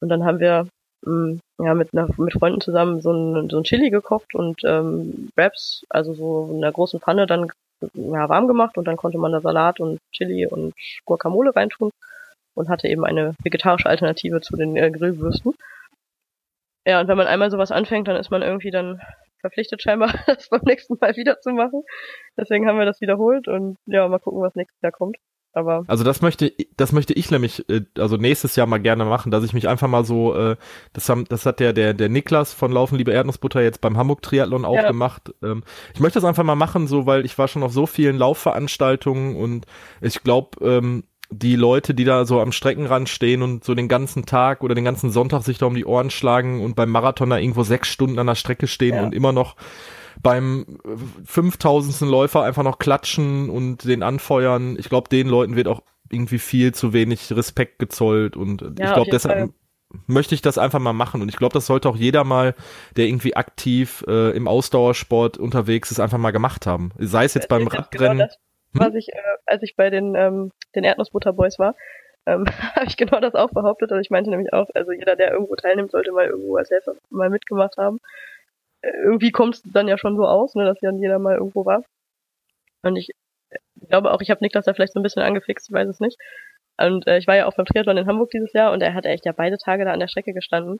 Und dann haben wir mh, mm, ja mit einer, mit Freunden zusammen so ein, so ein Chili gekocht und ähm, Wraps, also so in einer großen Pfanne dann ja, warm gemacht und dann konnte man da Salat und Chili und Guacamole reintun und hatte eben eine vegetarische Alternative zu den äh, Grillwürsten. Ja, und wenn man einmal sowas anfängt, dann ist man irgendwie dann verpflichtet scheinbar, das beim nächsten Mal wieder zu machen. Deswegen haben wir das wiederholt und ja, mal gucken, was nächstes Jahr kommt. Aber also das möchte das möchte ich nämlich äh, also nächstes Jahr mal gerne machen, dass ich mich einfach mal so äh, das haben das hat der der der Niklas von Laufen liebe Erdnussbutter jetzt beim Hamburg Triathlon auch ja. gemacht. Ähm, ich möchte das einfach mal machen, so weil ich war schon auf so vielen Laufveranstaltungen und ich glaube ähm, die Leute, die da so am Streckenrand stehen und so den ganzen Tag oder den ganzen Sonntag sich da um die Ohren schlagen und beim Marathon da irgendwo sechs Stunden an der Strecke stehen ja. und immer noch beim 5000. Läufer einfach noch klatschen und den anfeuern. Ich glaube, den Leuten wird auch irgendwie viel zu wenig Respekt gezollt und ja, ich glaube, deshalb Fall. möchte ich das einfach mal machen und ich glaube, das sollte auch jeder mal, der irgendwie aktiv äh, im Ausdauersport unterwegs ist, einfach mal gemacht haben. Sei es jetzt beim Radrennen. Genau das, was hm? ich, äh, als ich bei den, ähm, den Erdnussbutterboys war, ähm, habe ich genau das auch behauptet. Also ich meinte nämlich auch, also jeder, der irgendwo teilnimmt, sollte mal irgendwo als Helfer mal mitgemacht haben. Irgendwie kommt es dann ja schon so aus, ne, dass dann jeder mal irgendwo war. Und ich glaube auch, ich habe Niklas da vielleicht so ein bisschen angefixt, ich weiß es nicht. Und äh, ich war ja auch beim Triathlon in Hamburg dieses Jahr und er hat echt ja beide Tage da an der Strecke gestanden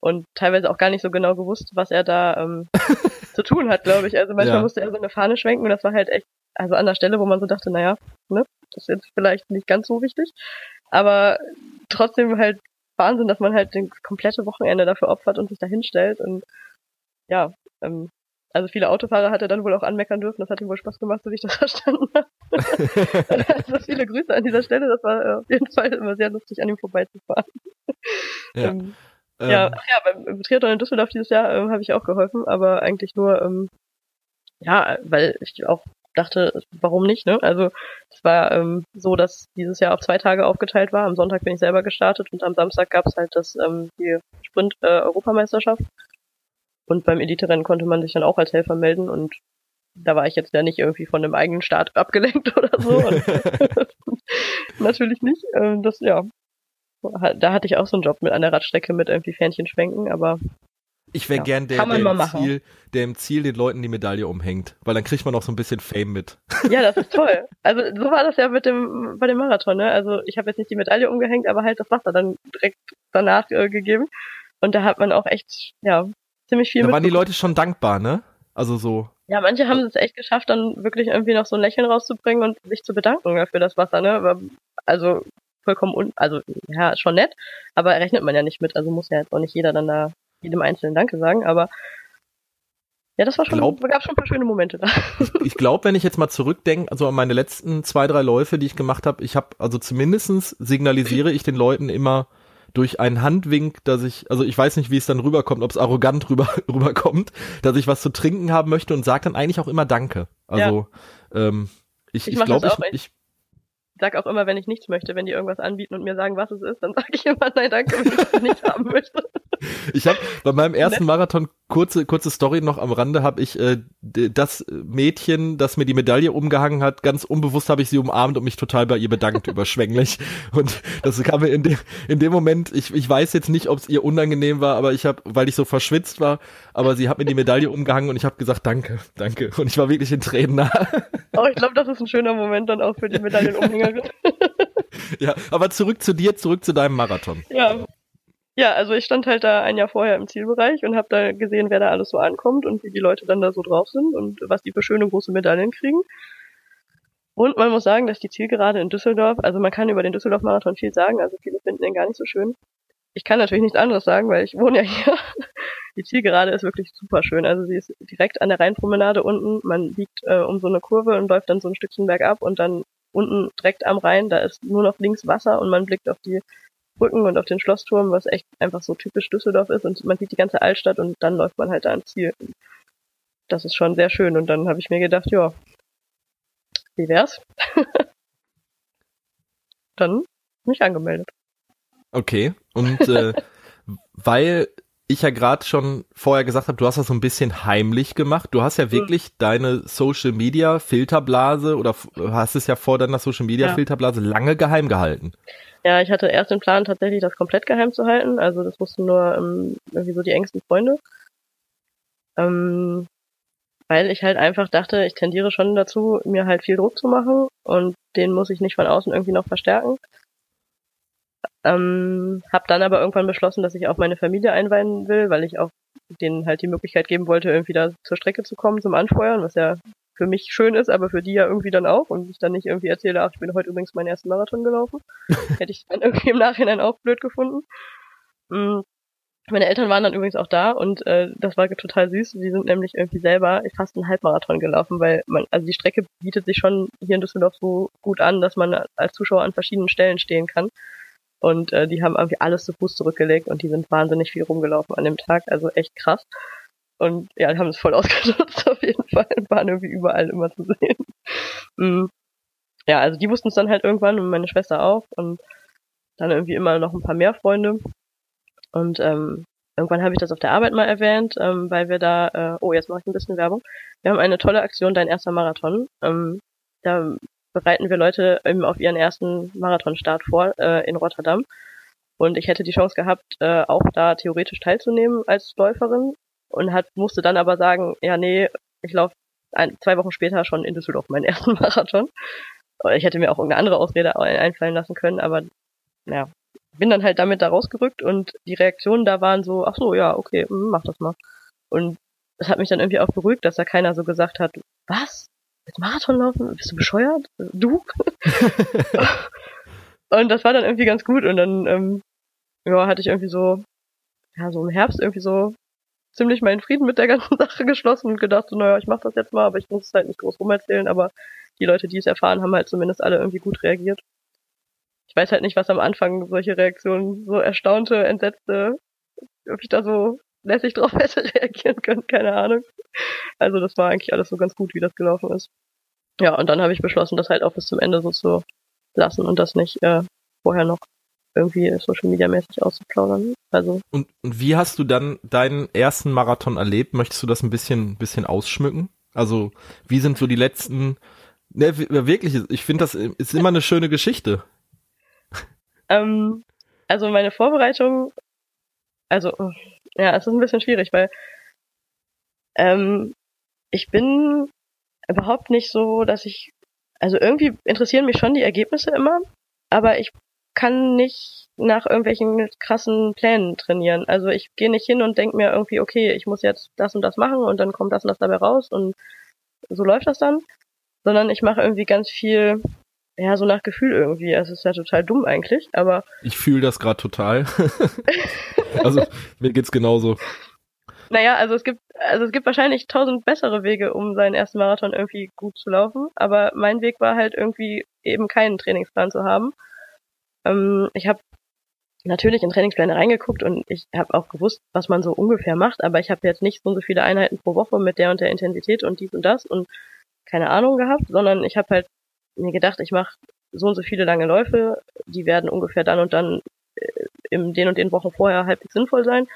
und teilweise auch gar nicht so genau gewusst, was er da ähm, zu tun hat, glaube ich. Also manchmal ja. musste er so eine Fahne schwenken und das war halt echt also an der Stelle, wo man so dachte, naja, ne, das ist jetzt vielleicht nicht ganz so wichtig, aber trotzdem halt Wahnsinn, dass man halt den komplette Wochenende dafür opfert und sich da hinstellt und ja, ähm, also viele Autofahrer hat er dann wohl auch anmeckern dürfen. Das hat ihm wohl Spaß gemacht, so wie ich das verstanden habe. also viele Grüße an dieser Stelle. Das war äh, auf jeden Fall immer sehr lustig, an ihm vorbeizufahren. Ja, ähm, ähm, ja, ach ja, beim, Triathlon in Düsseldorf dieses Jahr ähm, habe ich auch geholfen, aber eigentlich nur, ähm, ja, weil ich auch dachte, warum nicht, ne? Also es war ähm, so, dass dieses Jahr auf zwei Tage aufgeteilt war. Am Sonntag bin ich selber gestartet und am Samstag gab es halt das ähm, die Sprint-Europameisterschaft. Äh, und beim Elite-Rennen konnte man sich dann auch als Helfer melden und da war ich jetzt ja nicht irgendwie von einem eigenen Start abgelenkt oder so. natürlich nicht. Ähm, das, ja. Da hatte ich auch so einen Job mit an der Radstrecke mit irgendwie Fähnchen schwenken, aber ich wäre ja. gern der, der im, Ziel, der im Ziel den Leuten die Medaille umhängt, weil dann kriegt man auch so ein bisschen Fame mit. Ja, das ist toll. Also so war das ja mit dem bei dem Marathon, ne? Also ich habe jetzt nicht die Medaille umgehängt, aber halt das Wasser dann direkt danach äh, gegeben. Und da hat man auch echt, ja, ziemlich viel. Da waren die Leute schon dankbar, ne? Also so. Ja, manche haben es echt geschafft, dann wirklich irgendwie noch so ein Lächeln rauszubringen und sich zu bedanken für das Wasser, ne? Also vollkommen un, also ja, schon nett, aber rechnet man ja nicht mit. Also muss ja jetzt auch nicht jeder dann da jedem Einzelnen Danke sagen, aber ja, das war schon, glaub, gab schon ein paar schöne Momente da. Ich, ich glaube, wenn ich jetzt mal zurückdenke, also an meine letzten zwei, drei Läufe, die ich gemacht habe, ich habe, also zumindestens signalisiere ich den Leuten immer durch einen Handwink, dass ich, also ich weiß nicht, wie es dann rüberkommt, ob es arrogant rüber, rüberkommt, dass ich was zu trinken haben möchte und sage dann eigentlich auch immer Danke. Also ja. ähm, ich, ich, ich glaube, ich, ich, sag auch immer, wenn ich nichts möchte, wenn die irgendwas anbieten und mir sagen, was es ist, dann sage ich immer, nein, danke, wenn ich es nicht haben möchte. Ich habe bei meinem ersten Marathon kurze kurze Story noch am Rande habe ich äh, das Mädchen, das mir die Medaille umgehangen hat, ganz unbewusst habe ich sie umarmt und mich total bei ihr bedankt überschwänglich und das kam mir in dem in dem Moment, ich ich weiß jetzt nicht, ob es ihr unangenehm war, aber ich habe, weil ich so verschwitzt war, aber sie hat mir die Medaille umgehangen und ich habe gesagt, danke, danke und ich war wirklich in Tränen nah. Oh, ich glaube, das ist ein schöner Moment dann auch für die Medaillenumhängerin. ja, aber zurück zu dir, zurück zu deinem Marathon. Ja, ja, also ich stand halt da ein Jahr vorher im Zielbereich und habe da gesehen, wer da alles so ankommt und wie die Leute dann da so drauf sind und was die für schöne große Medaillen kriegen. Und man muss sagen, dass die Zielgerade in Düsseldorf, also man kann über den Düsseldorf-Marathon viel sagen, also viele finden den gar nicht so schön. Ich kann natürlich nichts anderes sagen, weil ich wohne ja hier. die Zielgerade ist wirklich super schön. Also sie ist direkt an der Rheinpromenade unten. Man biegt äh, um so eine Kurve und läuft dann so ein Stückchen bergab und dann unten direkt am Rhein, da ist nur noch links Wasser und man blickt auf die Brücken und auf den Schlossturm, was echt einfach so typisch Düsseldorf ist und man sieht die ganze Altstadt und dann läuft man halt da ans Ziel. Das ist schon sehr schön und dann habe ich mir gedacht, ja, wie wär's? dann mich angemeldet. Okay, und äh, weil ich ja gerade schon vorher gesagt habe, du hast das so ein bisschen heimlich gemacht. Du hast ja mhm. wirklich mhm. deine Social Media Filterblase oder hast es ja vor deiner Social Media ja. Filterblase lange geheim gehalten. Ja, ich hatte erst den Plan, tatsächlich das komplett geheim zu halten. Also das wussten nur ähm, irgendwie so die engsten Freunde. Ähm, weil ich halt einfach dachte, ich tendiere schon dazu, mir halt viel Druck zu machen und den muss ich nicht von außen irgendwie noch verstärken. Ähm, hab dann aber irgendwann beschlossen, dass ich auch meine Familie einweihen will, weil ich auch denen halt die Möglichkeit geben wollte, irgendwie da zur Strecke zu kommen zum Anfeuern, was ja für mich schön ist, aber für die ja irgendwie dann auch und ich dann nicht irgendwie erzähle, ach, ich bin heute übrigens meinen ersten Marathon gelaufen. Hätte ich dann irgendwie im Nachhinein auch blöd gefunden. Mhm. Meine Eltern waren dann übrigens auch da und äh, das war total süß. Die sind nämlich irgendwie selber fast einen Halbmarathon gelaufen, weil man, also die Strecke bietet sich schon hier in Düsseldorf so gut an, dass man als Zuschauer an verschiedenen Stellen stehen kann. Und äh, die haben irgendwie alles zu Fuß zurückgelegt und die sind wahnsinnig viel rumgelaufen an dem Tag, also echt krass. Und ja, die haben es voll ausgenutzt auf jeden Fall und waren irgendwie überall immer zu sehen. Mhm. Ja, also die wussten es dann halt irgendwann und meine Schwester auch und dann irgendwie immer noch ein paar mehr Freunde. Und ähm, irgendwann habe ich das auf der Arbeit mal erwähnt, ähm, weil wir da, äh, oh, jetzt mache ich ein bisschen Werbung. Wir haben eine tolle Aktion, dein erster Marathon. Ähm, da bereiten wir Leute eben auf ihren ersten Marathonstart vor äh, in Rotterdam. Und ich hätte die Chance gehabt, äh, auch da theoretisch teilzunehmen als Läuferin und hat, musste dann aber sagen, ja, nee, ich laufe zwei Wochen später schon in Düsseldorf meinen ersten Marathon. Ich hätte mir auch irgendeine andere Ausrede einfallen lassen können, aber ja, bin dann halt damit da rausgerückt und die Reaktionen da waren so, ach so, ja, okay, hm, mach das mal. Und das hat mich dann irgendwie auch beruhigt, dass da keiner so gesagt hat, was? Mit Marathon laufen? Bist du bescheuert? Du? und das war dann irgendwie ganz gut und dann ähm, ja, hatte ich irgendwie so, ja, so im Herbst irgendwie so ziemlich meinen Frieden mit der ganzen Sache geschlossen und gedacht, so, naja, ich mach das jetzt mal, aber ich muss es halt nicht groß rumerzählen, aber die Leute, die es erfahren, haben halt zumindest alle irgendwie gut reagiert. Ich weiß halt nicht, was am Anfang solche Reaktionen, so erstaunte, entsetzte, ob ich da so lässig drauf hätte reagieren können, keine Ahnung. Also das war eigentlich alles so ganz gut, wie das gelaufen ist. Ja, und dann habe ich beschlossen, das halt auch bis zum Ende so zu lassen und das nicht äh, vorher noch irgendwie Social Media mäßig auszuplaudern. Also. Und, und wie hast du dann deinen ersten Marathon erlebt? Möchtest du das ein bisschen, bisschen ausschmücken? Also, wie sind so die letzten, ne, wirklich, ich finde, das ist immer eine schöne Geschichte. Ähm, also meine Vorbereitung, also, ja, es ist ein bisschen schwierig, weil ähm, ich bin überhaupt nicht so, dass ich, also irgendwie interessieren mich schon die Ergebnisse immer, aber ich kann nicht nach irgendwelchen krassen Plänen trainieren. Also ich gehe nicht hin und denke mir irgendwie, okay, ich muss jetzt das und das machen und dann kommt das und das dabei raus und so läuft das dann, sondern ich mache irgendwie ganz viel, ja, so nach Gefühl irgendwie. Es ist ja total dumm eigentlich, aber. Ich fühle das gerade total. also mir geht's genauso. Naja, also es gibt, also es gibt wahrscheinlich tausend bessere Wege, um seinen ersten Marathon irgendwie gut zu laufen. Aber mein Weg war halt irgendwie eben keinen Trainingsplan zu haben ähm, ich habe natürlich in Trainingspläne reingeguckt und ich habe auch gewusst, was man so ungefähr macht, aber ich habe jetzt nicht so, so viele Einheiten pro Woche mit der und der Intensität und dies und das und keine Ahnung gehabt, sondern ich habe halt mir gedacht, ich mache so und so viele lange Läufe, die werden ungefähr dann und dann äh, in den und den Wochen vorher halbwegs sinnvoll sein.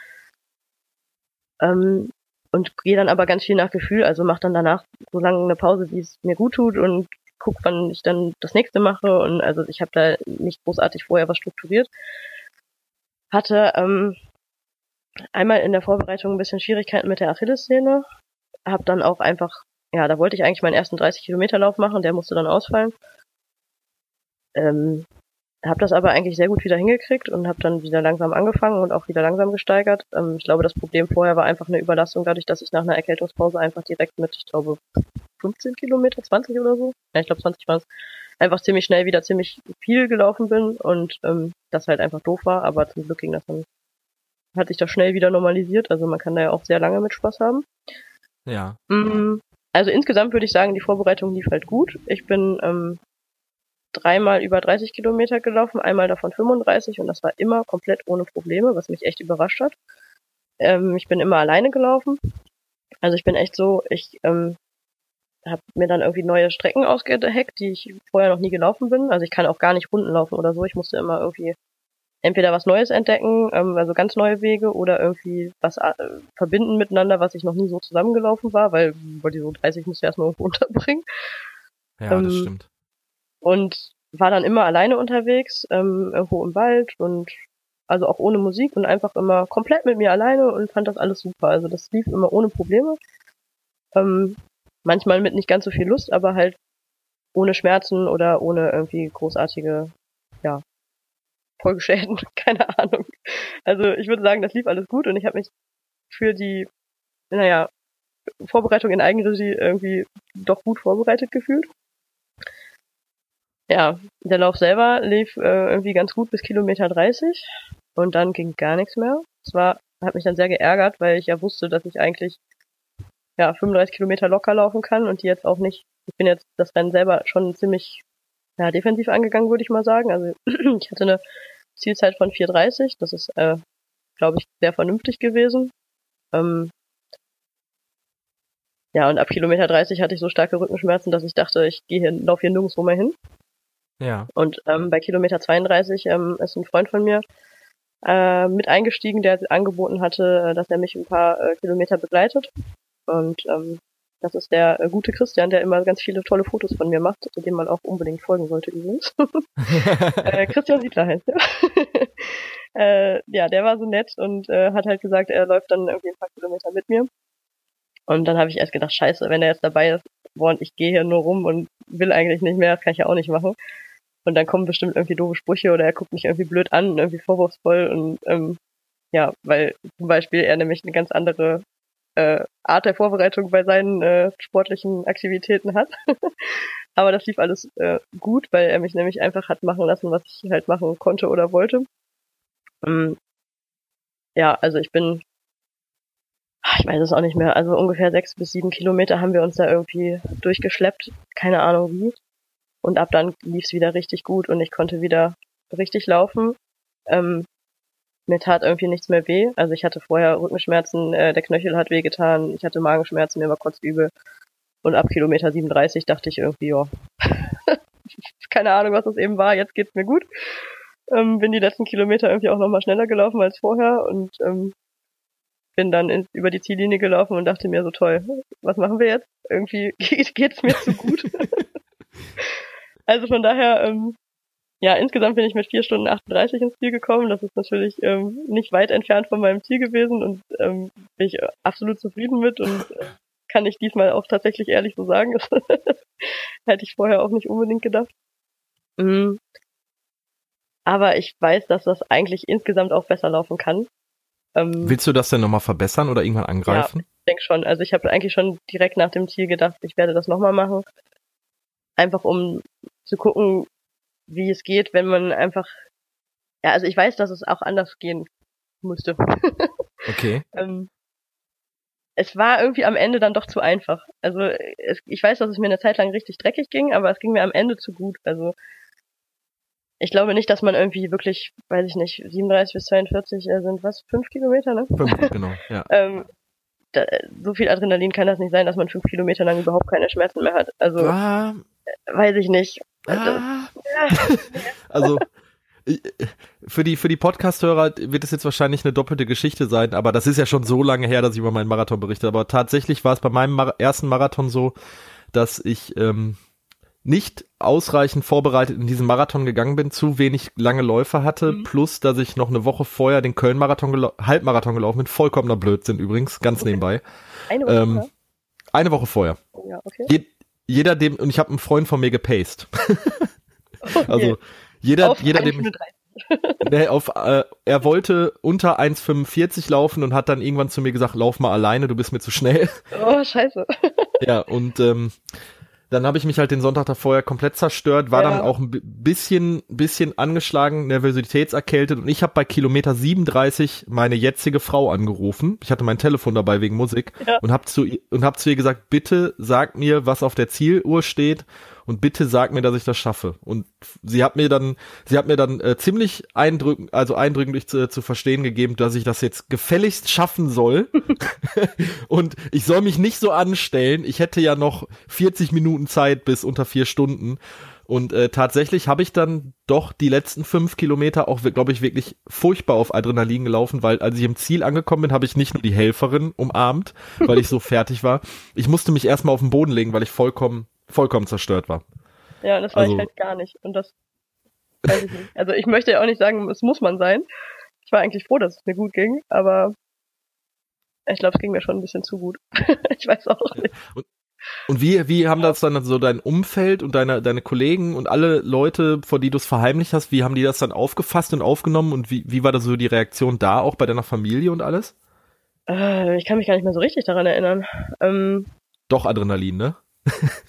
Ähm, und gehe dann aber ganz viel nach Gefühl, also mache dann danach so lange eine Pause, wie es mir gut tut und gucke, wann ich dann das nächste mache. Und also ich habe da nicht großartig vorher was strukturiert. Hatte ähm, einmal in der Vorbereitung ein bisschen Schwierigkeiten mit der Achillessehne. Hab dann auch einfach, ja, da wollte ich eigentlich meinen ersten 30 Kilometer Lauf machen, der musste dann ausfallen. Ähm, habe das aber eigentlich sehr gut wieder hingekriegt und habe dann wieder langsam angefangen und auch wieder langsam gesteigert. Ähm, ich glaube, das Problem vorher war einfach eine Überlastung, dadurch, dass ich nach einer Erkältungspause einfach direkt mit, ich glaube, 15 Kilometer, 20 oder so, ja, ich glaube 20 war es, einfach ziemlich schnell wieder ziemlich viel gelaufen bin und ähm, das halt einfach doof war, aber zum Glück ging das dann hat sich das schnell wieder normalisiert. Also man kann da ja auch sehr lange mit Spaß haben. Ja. Mm, Also insgesamt würde ich sagen, die Vorbereitung lief halt gut. Ich bin ähm, dreimal über 30 Kilometer gelaufen, einmal davon 35 und das war immer komplett ohne Probleme, was mich echt überrascht hat. Ähm, ich bin immer alleine gelaufen. Also ich bin echt so, ich ähm, habe mir dann irgendwie neue Strecken ausgeheckt, die ich vorher noch nie gelaufen bin. Also ich kann auch gar nicht Runden laufen oder so. Ich musste immer irgendwie entweder was Neues entdecken, ähm, also ganz neue Wege, oder irgendwie was äh, verbinden miteinander, was ich noch nie so zusammengelaufen war, weil bei die so 30 musst du erstmal irgendwo unterbringen. Ja, Ähm, das stimmt. Und war dann immer alleine unterwegs, ähm, irgendwo im Wald und also auch ohne Musik und einfach immer komplett mit mir alleine und fand das alles super. Also das lief immer ohne Probleme. Ähm, manchmal mit nicht ganz so viel Lust, aber halt ohne Schmerzen oder ohne irgendwie großartige, ja, Folgeschäden, keine Ahnung. Also ich würde sagen, das lief alles gut und ich habe mich für die, naja, Vorbereitung in Eigenregie irgendwie doch gut vorbereitet gefühlt. Ja, der Lauf selber lief äh, irgendwie ganz gut bis Kilometer 30 und dann ging gar nichts mehr. Es war, hat mich dann sehr geärgert, weil ich ja wusste, dass ich eigentlich ja 35 Kilometer locker laufen kann und die jetzt auch nicht. Ich bin jetzt das Rennen selber schon ziemlich ja, defensiv angegangen, würde ich mal sagen. Also ich hatte eine Zielzeit von 4,30. Das ist, äh, glaube ich, sehr vernünftig gewesen. Ähm, ja, und ab Kilometer 30 hatte ich so starke Rückenschmerzen, dass ich dachte, ich gehe hier, laufe hier nirgendwo mehr hin. Ja. Und ähm, bei Kilometer 32 ähm, ist ein Freund von mir äh, mit eingestiegen, der angeboten hatte, äh, dass er mich ein paar äh, Kilometer begleitet. Und ähm, das ist der äh, gute Christian, der immer ganz viele tolle Fotos von mir macht, dem man auch unbedingt folgen sollte übrigens. äh, Christian Siedler heißt der. äh, ja, der war so nett und äh, hat halt gesagt, er läuft dann irgendwie ein paar Kilometer mit mir. Und dann habe ich erst gedacht, scheiße, wenn er jetzt dabei ist, boah, ich gehe hier nur rum und will eigentlich nicht mehr, das kann ich ja auch nicht machen. Und dann kommen bestimmt irgendwie doofe Sprüche oder er guckt mich irgendwie blöd an, irgendwie vorwurfsvoll und ähm, ja, weil zum Beispiel er nämlich eine ganz andere äh, Art der Vorbereitung bei seinen äh, sportlichen Aktivitäten hat. Aber das lief alles äh, gut, weil er mich nämlich einfach hat machen lassen, was ich halt machen konnte oder wollte. Ähm, ja, also ich bin, ich weiß es auch nicht mehr, also ungefähr sechs bis sieben Kilometer haben wir uns da irgendwie durchgeschleppt, keine Ahnung wie. Und ab dann lief es wieder richtig gut und ich konnte wieder richtig laufen. Ähm, mir tat irgendwie nichts mehr weh. Also ich hatte vorher Rückenschmerzen, äh, der Knöchel hat wehgetan, ich hatte Magenschmerzen, mir war kotzübel. Und ab Kilometer 37 dachte ich irgendwie, ja, keine Ahnung, was das eben war, jetzt geht's mir gut. Ähm, bin die letzten Kilometer irgendwie auch nochmal schneller gelaufen als vorher und ähm, bin dann in, über die Ziellinie gelaufen und dachte mir so toll, was machen wir jetzt? Irgendwie geht, geht's mir zu gut. also von daher, ähm, ja, insgesamt bin ich mit 4 Stunden 38 ins Ziel gekommen. Das ist natürlich ähm, nicht weit entfernt von meinem Ziel gewesen und ähm, bin ich absolut zufrieden mit und äh, kann ich diesmal auch tatsächlich ehrlich so sagen. Das hätte ich vorher auch nicht unbedingt gedacht. Mhm. Aber ich weiß, dass das eigentlich insgesamt auch besser laufen kann. Ähm, Willst du das denn nochmal verbessern oder irgendwann angreifen? Ja, ich denke schon. Also ich habe eigentlich schon direkt nach dem Ziel gedacht, ich werde das nochmal machen. Einfach um zu gucken, wie es geht, wenn man einfach. Ja, also ich weiß, dass es auch anders gehen musste. Okay. ähm, es war irgendwie am Ende dann doch zu einfach. Also es, ich weiß, dass es mir eine Zeit lang richtig dreckig ging, aber es ging mir am Ende zu gut. Also ich glaube nicht, dass man irgendwie wirklich, weiß ich nicht, 37 bis 42 äh, sind was, fünf Kilometer, ne? Fünf, genau, ja. ähm, da, so viel Adrenalin kann das nicht sein, dass man fünf Kilometer lang überhaupt keine Schmerzen mehr hat. Also Ah, weiß ich nicht. Ah. Also für die für die Podcast-Hörer wird es jetzt wahrscheinlich eine doppelte Geschichte sein, aber das ist ja schon so lange her, dass ich über meinen Marathon berichte. Aber tatsächlich war es bei meinem Mar ersten Marathon so, dass ich ähm, nicht ausreichend vorbereitet in diesen Marathon gegangen bin, zu wenig lange Läufe hatte, Mhm. plus dass ich noch eine Woche vorher den Köln-Marathon gelau- Halbmarathon gelaufen bin, vollkommener Blödsinn übrigens, ganz Okay. nebenbei. Eine Woche. Ähm, eine Woche vorher. vorher? ja, okay. Je jeder dem und ich habe einen Freund von mir gepaced. okay. Also jeder Auf jeder dem 1,35. Nee, auf, äh, er wollte unter 1,45 laufen und hat dann irgendwann zu mir gesagt, lauf mal alleine, du bist mir zu schnell. Oh, scheiße. ja, und ähm, dann habe ich mich halt den Sonntag davor ja komplett zerstört, war Ja. dann auch ein bi- bisschen, bisschen angeschlagen, nervositätserkältet und ich habe bei Kilometer 37 meine jetzige Frau angerufen. Ich hatte mein Telefon dabei wegen Musik Ja. und habe zu, und hab zu ihr gesagt, bitte sag mir, was auf der Zieluhr steht und bitte sag mir, dass ich das schaffe. Und sie hat mir dann, sie hat mir dann äh, ziemlich eindrückend, also eindrücklich zu, zu verstehen gegeben, dass ich das jetzt gefälligst schaffen soll. und ich soll mich nicht so anstellen. Ich hätte ja noch 40 Minuten Zeit bis unter vier Stunden. Und äh, tatsächlich habe ich dann doch die letzten fünf Kilometer auch, glaube ich, wirklich furchtbar auf Adrenalin gelaufen, weil als ich im Ziel angekommen bin, habe ich nicht nur die Helferin umarmt, weil ich so fertig war. Ich musste mich erstmal auf den Boden legen, weil ich vollkommen, vollkommen zerstört war. Ja, und das war Also- ich halt gar nicht. Und das weiß ich nicht. Also ich möchte ja auch nicht sagen, es muss man sein. Ich war eigentlich froh, dass es mir gut ging, aber ich glaube, es ging mir schon ein bisschen zu gut. ich weiß auch nicht. Und wie, wie haben das dann so dein Umfeld und deine, deine Kollegen und alle Leute, vor die du es verheimlicht hast, wie haben die das dann aufgefasst und aufgenommen und wie, wie war da so die Reaktion da, auch bei deiner Familie und alles? Äh, ich kann mich gar nicht mehr so richtig daran erinnern. Ähm, Doch Adrenalin, ne?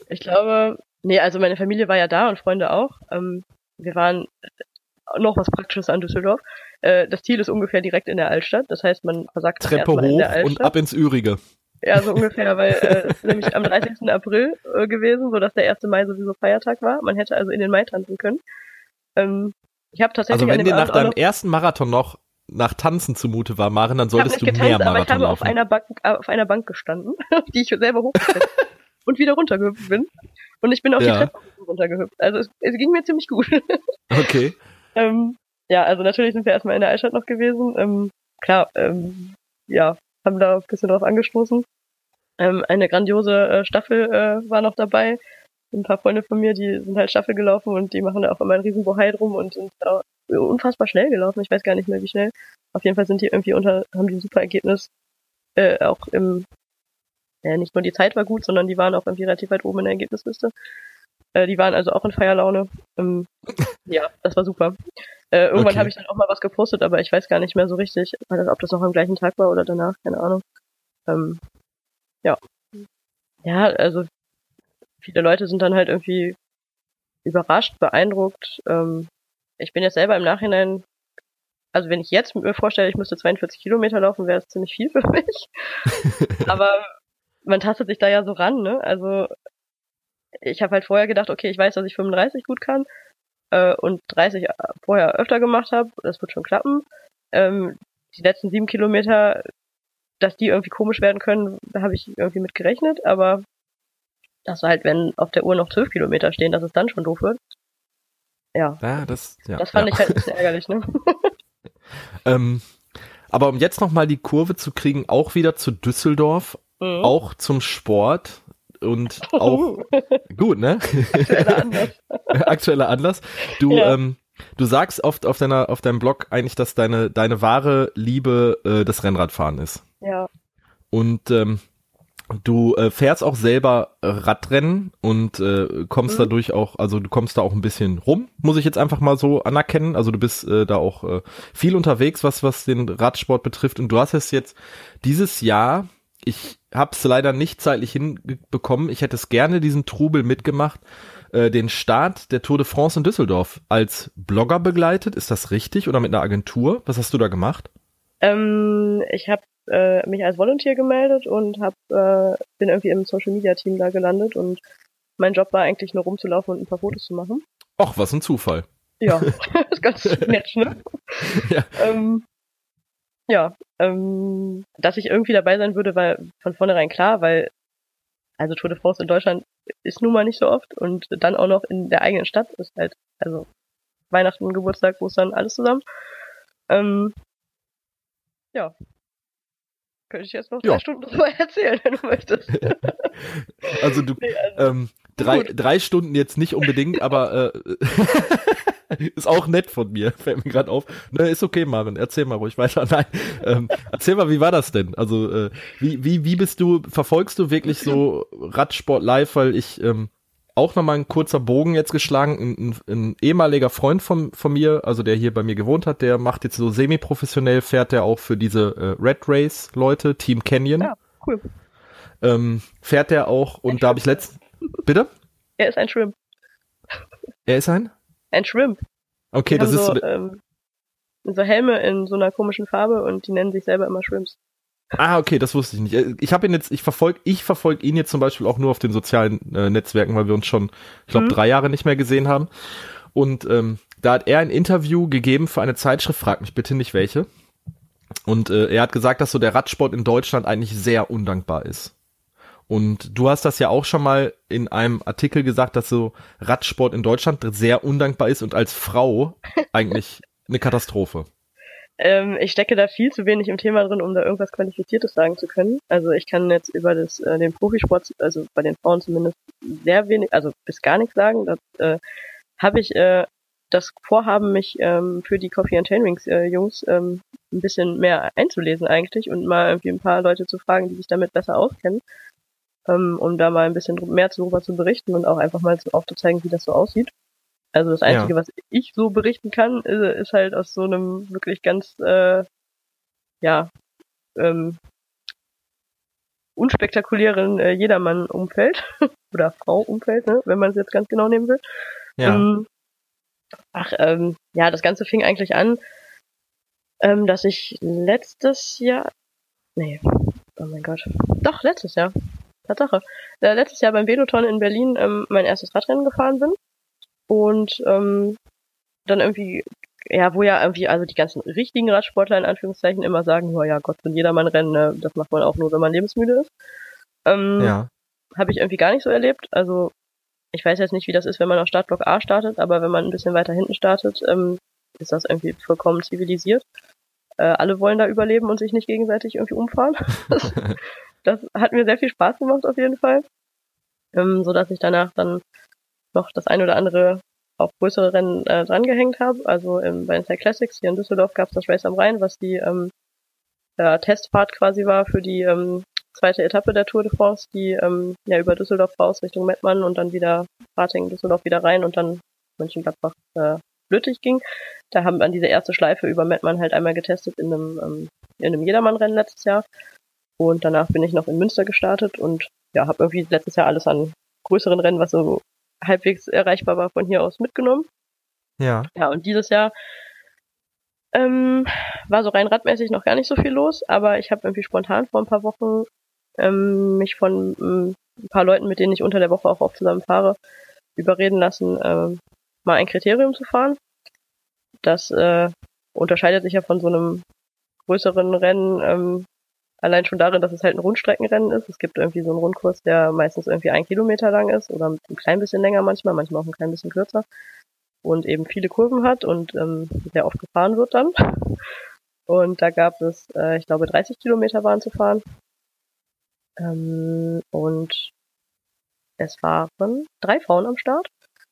Ich glaube, nee, also meine Familie war ja da und Freunde auch. Ähm, wir waren noch was Praktisches an Düsseldorf. Äh, das Ziel ist ungefähr direkt in der Altstadt. Das heißt, man versagt Treppe erstmal in der hoch Altstadt. und ab ins Ürige. Ja, so ungefähr, weil äh, es nämlich am 30. April äh, gewesen, so dass der 1. Mai sowieso Feiertag war. Man hätte also in den Mai tanzen können. Ähm, ich habe tatsächlich Also wenn dir nach Abend deinem ersten Marathon noch nach Tanzen zumute war, Maren, dann solltest du mehr getanzt, aber ich Marathon habe auf einer, Bank, äh, auf einer Bank gestanden, auf die ich selber hochgehüpft und wieder runtergehüpft bin. Und ich bin auf Ja. die Treppe runtergehüpft. Also es, es ging mir ziemlich gut. Okay. ähm, ja, also natürlich sind wir erstmal in der Altstadt noch gewesen. Ähm, klar, ähm, ja, haben da ein bisschen drauf angestoßen. Ähm, eine grandiose äh, Staffel äh, war noch dabei. Ein paar Freunde von mir, die sind halt Staffel gelaufen und die machen da auch immer einen riesen Bohai drum und sind da unfassbar schnell gelaufen. Ich weiß gar nicht mehr, wie schnell. Auf jeden Fall sind die irgendwie unter, haben die ein super Ergebnis. Äh, auch im, ja, nicht nur die Zeit war gut, sondern die waren auch irgendwie relativ weit oben in der Ergebnisliste. Äh, die waren also auch in Feierlaune. Ähm, ja, das war super. Äh, irgendwann Okay. habe ich dann auch mal was gepostet, aber ich weiß gar nicht mehr so richtig, ob das noch am gleichen Tag war oder danach, keine Ahnung. Ähm, ja. Ja, also viele Leute sind dann halt irgendwie überrascht, beeindruckt. Ähm, ich bin jetzt selber im Nachhinein, also wenn ich jetzt mir vorstelle, ich müsste 42 Kilometer laufen, wäre es ziemlich viel für mich. Aber man tastet sich da ja so ran, ne? Also ich habe halt vorher gedacht, okay, ich weiß, dass ich 35 gut kann äh, und 30 vorher öfter gemacht habe, das wird schon klappen. Ähm, die letzten sieben Kilometer, dass die irgendwie komisch werden können, habe ich irgendwie mit gerechnet, aber das war halt, wenn auf der Uhr noch 12 Kilometer stehen, dass es dann schon doof wird. Ja, Ja, das, ja, das fand ja. ich halt ein bisschen ärgerlich, ne? Ähm, aber um jetzt nochmal die Kurve zu kriegen, auch wieder zu Düsseldorf, Mhm. auch zum Sport und auch gut, ne? Aktueller Anlass. Aktueller Anlass. Du, Ja. ähm, du sagst oft auf deiner, auf deinem Blog eigentlich, dass deine, deine wahre Liebe äh, das Rennradfahren ist. Ja, Und ähm, du äh, fährst auch selber Radrennen und äh, kommst Mhm. dadurch auch, also du kommst da auch ein bisschen rum, muss ich jetzt einfach mal so anerkennen. Also du bist äh, da auch äh, viel unterwegs, was was den Radsport betrifft. Und du hast es jetzt dieses Jahr, ich habe es leider nicht zeitlich hinbekommen. Ich hätte es gerne diesen Trubel mitgemacht, äh, den Start der Tour de France in Düsseldorf als Blogger begleitet. Ist das richtig oder mit einer Agentur? Was hast du da gemacht? ähm, ich habe äh, mich als Volunteer gemeldet und hab, äh, bin irgendwie im Social Media Team da gelandet und mein Job war eigentlich nur rumzulaufen und ein paar Fotos zu machen. Och, was ein Zufall. Ja, ist ganz nett, ne? Ja. Ähm, ja, ähm, dass ich irgendwie dabei sein würde, war von vornherein klar, weil also Tour de France in Deutschland ist nun mal nicht so oft und dann auch noch in der eigenen Stadt ist halt, also Weihnachten, Geburtstag, Ostern, alles zusammen. Ähm, ja. Könnte ich jetzt noch Ja. drei Stunden drüber erzählen, wenn du möchtest. Also du, Nee, also, ähm, drei, Gut. drei Stunden jetzt nicht unbedingt, aber äh, ist auch nett von mir, fällt mir gerade auf. Ne, ist okay, Maren, erzähl mal ruhig weiter. Nein, ähm, erzähl mal, wie war das denn? Also äh, wie, wie, wie bist du, verfolgst du wirklich so Radsport live, weil ich ähm, auch nochmal ein kurzer Bogen jetzt geschlagen, ein, ein, ein ehemaliger Freund von, von mir, also der hier bei mir gewohnt hat, der macht jetzt so semi-professionell, fährt der auch für diese äh, Red Race Leute, Team Canyon. Ja. cool. Ähm, fährt der auch und da habe ich letzt bitte Er ist ein Shrimp. Er ist ein? Ein Shrimp. Okay, Die das ist so, so, ähm, so Helme in so einer komischen Farbe und die nennen sich selber immer Shrimps. Ah, okay, das wusste ich nicht. Äh, Ich habe ihn jetzt, ich verfolge, ich verfolge ihn jetzt zum Beispiel auch nur auf den sozialen äh, Netzwerken, weil wir uns schon, ich glaube, Mhm. drei Jahre nicht mehr gesehen haben. Und ähm, da hat er ein Interview gegeben für eine Zeitschrift, frag mich bitte nicht welche. Und äh, er hat gesagt, dass so der Radsport in Deutschland eigentlich sehr undankbar ist. Und du hast das ja auch schon mal in einem Artikel gesagt, dass so Radsport in Deutschland sehr undankbar ist und als Frau eigentlich eine Katastrophe. Ähm, ich stecke da viel zu wenig im Thema drin, um da irgendwas Qualifiziertes sagen zu können. Also ich kann jetzt über das, äh, den Profisport, also bei den Frauen zumindest, sehr wenig, also bis gar nichts sagen. Das äh, habe ich äh, das Vorhaben, mich ähm, für die Coffee and Chainrings äh, Jungs ähm, ein bisschen mehr einzulesen eigentlich und mal irgendwie ein paar Leute zu fragen, die sich damit besser auskennen, ähm, um da mal ein bisschen mehr darüber zu berichten und auch einfach mal aufzuzeigen, wie das so aussieht. Also das Einzige, was ich so berichten kann, ist, ist halt aus so einem wirklich ganz, äh, ja, ähm, unspektakulären äh, Jedermann-Umfeld oder Frau-Umfeld, ne, wenn man es jetzt ganz genau nehmen will. Ähm, ach, ähm, ja, das Ganze fing eigentlich an, ähm, dass ich letztes Jahr, nee, oh mein Gott, doch, letztes Jahr, Tatsache, äh, letztes Jahr beim Veloton in Berlin ähm, mein erstes Radrennen gefahren bin und ähm, dann irgendwie, ja, wo ja irgendwie, also die ganzen richtigen Radsportler in Anführungszeichen immer sagen, oh ja, Gott, so ein Jedermann-Rennen, ne, das macht man auch nur, wenn man lebensmüde ist. Ähm, ja. habe ich irgendwie gar nicht so erlebt. Also ich weiß jetzt nicht, wie das ist, wenn man auf Startblock A startet, aber wenn man ein bisschen weiter hinten startet, ähm, ist das irgendwie vollkommen zivilisiert. Äh, alle wollen da überleben und sich nicht gegenseitig irgendwie umfahren. das, hat mir sehr viel Spaß gemacht auf jeden Fall. Ähm, so dass ich danach dann noch das ein oder andere auf größere Rennen äh, drangehängt habe. Also ähm, bei den Classics hier in Düsseldorf gab es das Race am Rhein, was die ähm, äh, Testfahrt quasi war für die ähm, zweite Etappe der Tour de France, die ähm, ja über Düsseldorf raus Richtung Mettmann und dann wieder Ratingen, Düsseldorf wieder rein und dann Mönchengladbach äh, Lüttich ging. Da haben wir diese erste Schleife über Mettmann halt einmal getestet in einem, ähm, in einem Jedermann-Rennen letztes Jahr. Und danach bin ich noch in Münster gestartet und ja, habe irgendwie letztes Jahr alles an größeren Rennen, was so halbwegs erreichbar war, von hier aus mitgenommen. Ja. Ja, und dieses Jahr ähm, war so rein radmäßig noch gar nicht so viel los, aber ich habe irgendwie spontan vor ein paar Wochen ähm, mich von ähm, ein paar Leuten, mit denen ich unter der Woche auch oft zusammen fahre, überreden lassen, ähm, mal ein Kriterium zu fahren. Das äh, unterscheidet sich ja von so einem größeren Rennen ähm, allein schon darin, dass es halt ein Rundstreckenrennen ist. Es gibt irgendwie so einen Rundkurs, der meistens irgendwie ein Kilometer lang ist oder ein klein bisschen länger manchmal, manchmal auch ein klein bisschen kürzer und eben viele Kurven hat und ähm, sehr oft gefahren wird dann. Und da gab es, äh, ich glaube, 30 Kilometer waren zu fahren. Ähm, und es waren drei Frauen am Start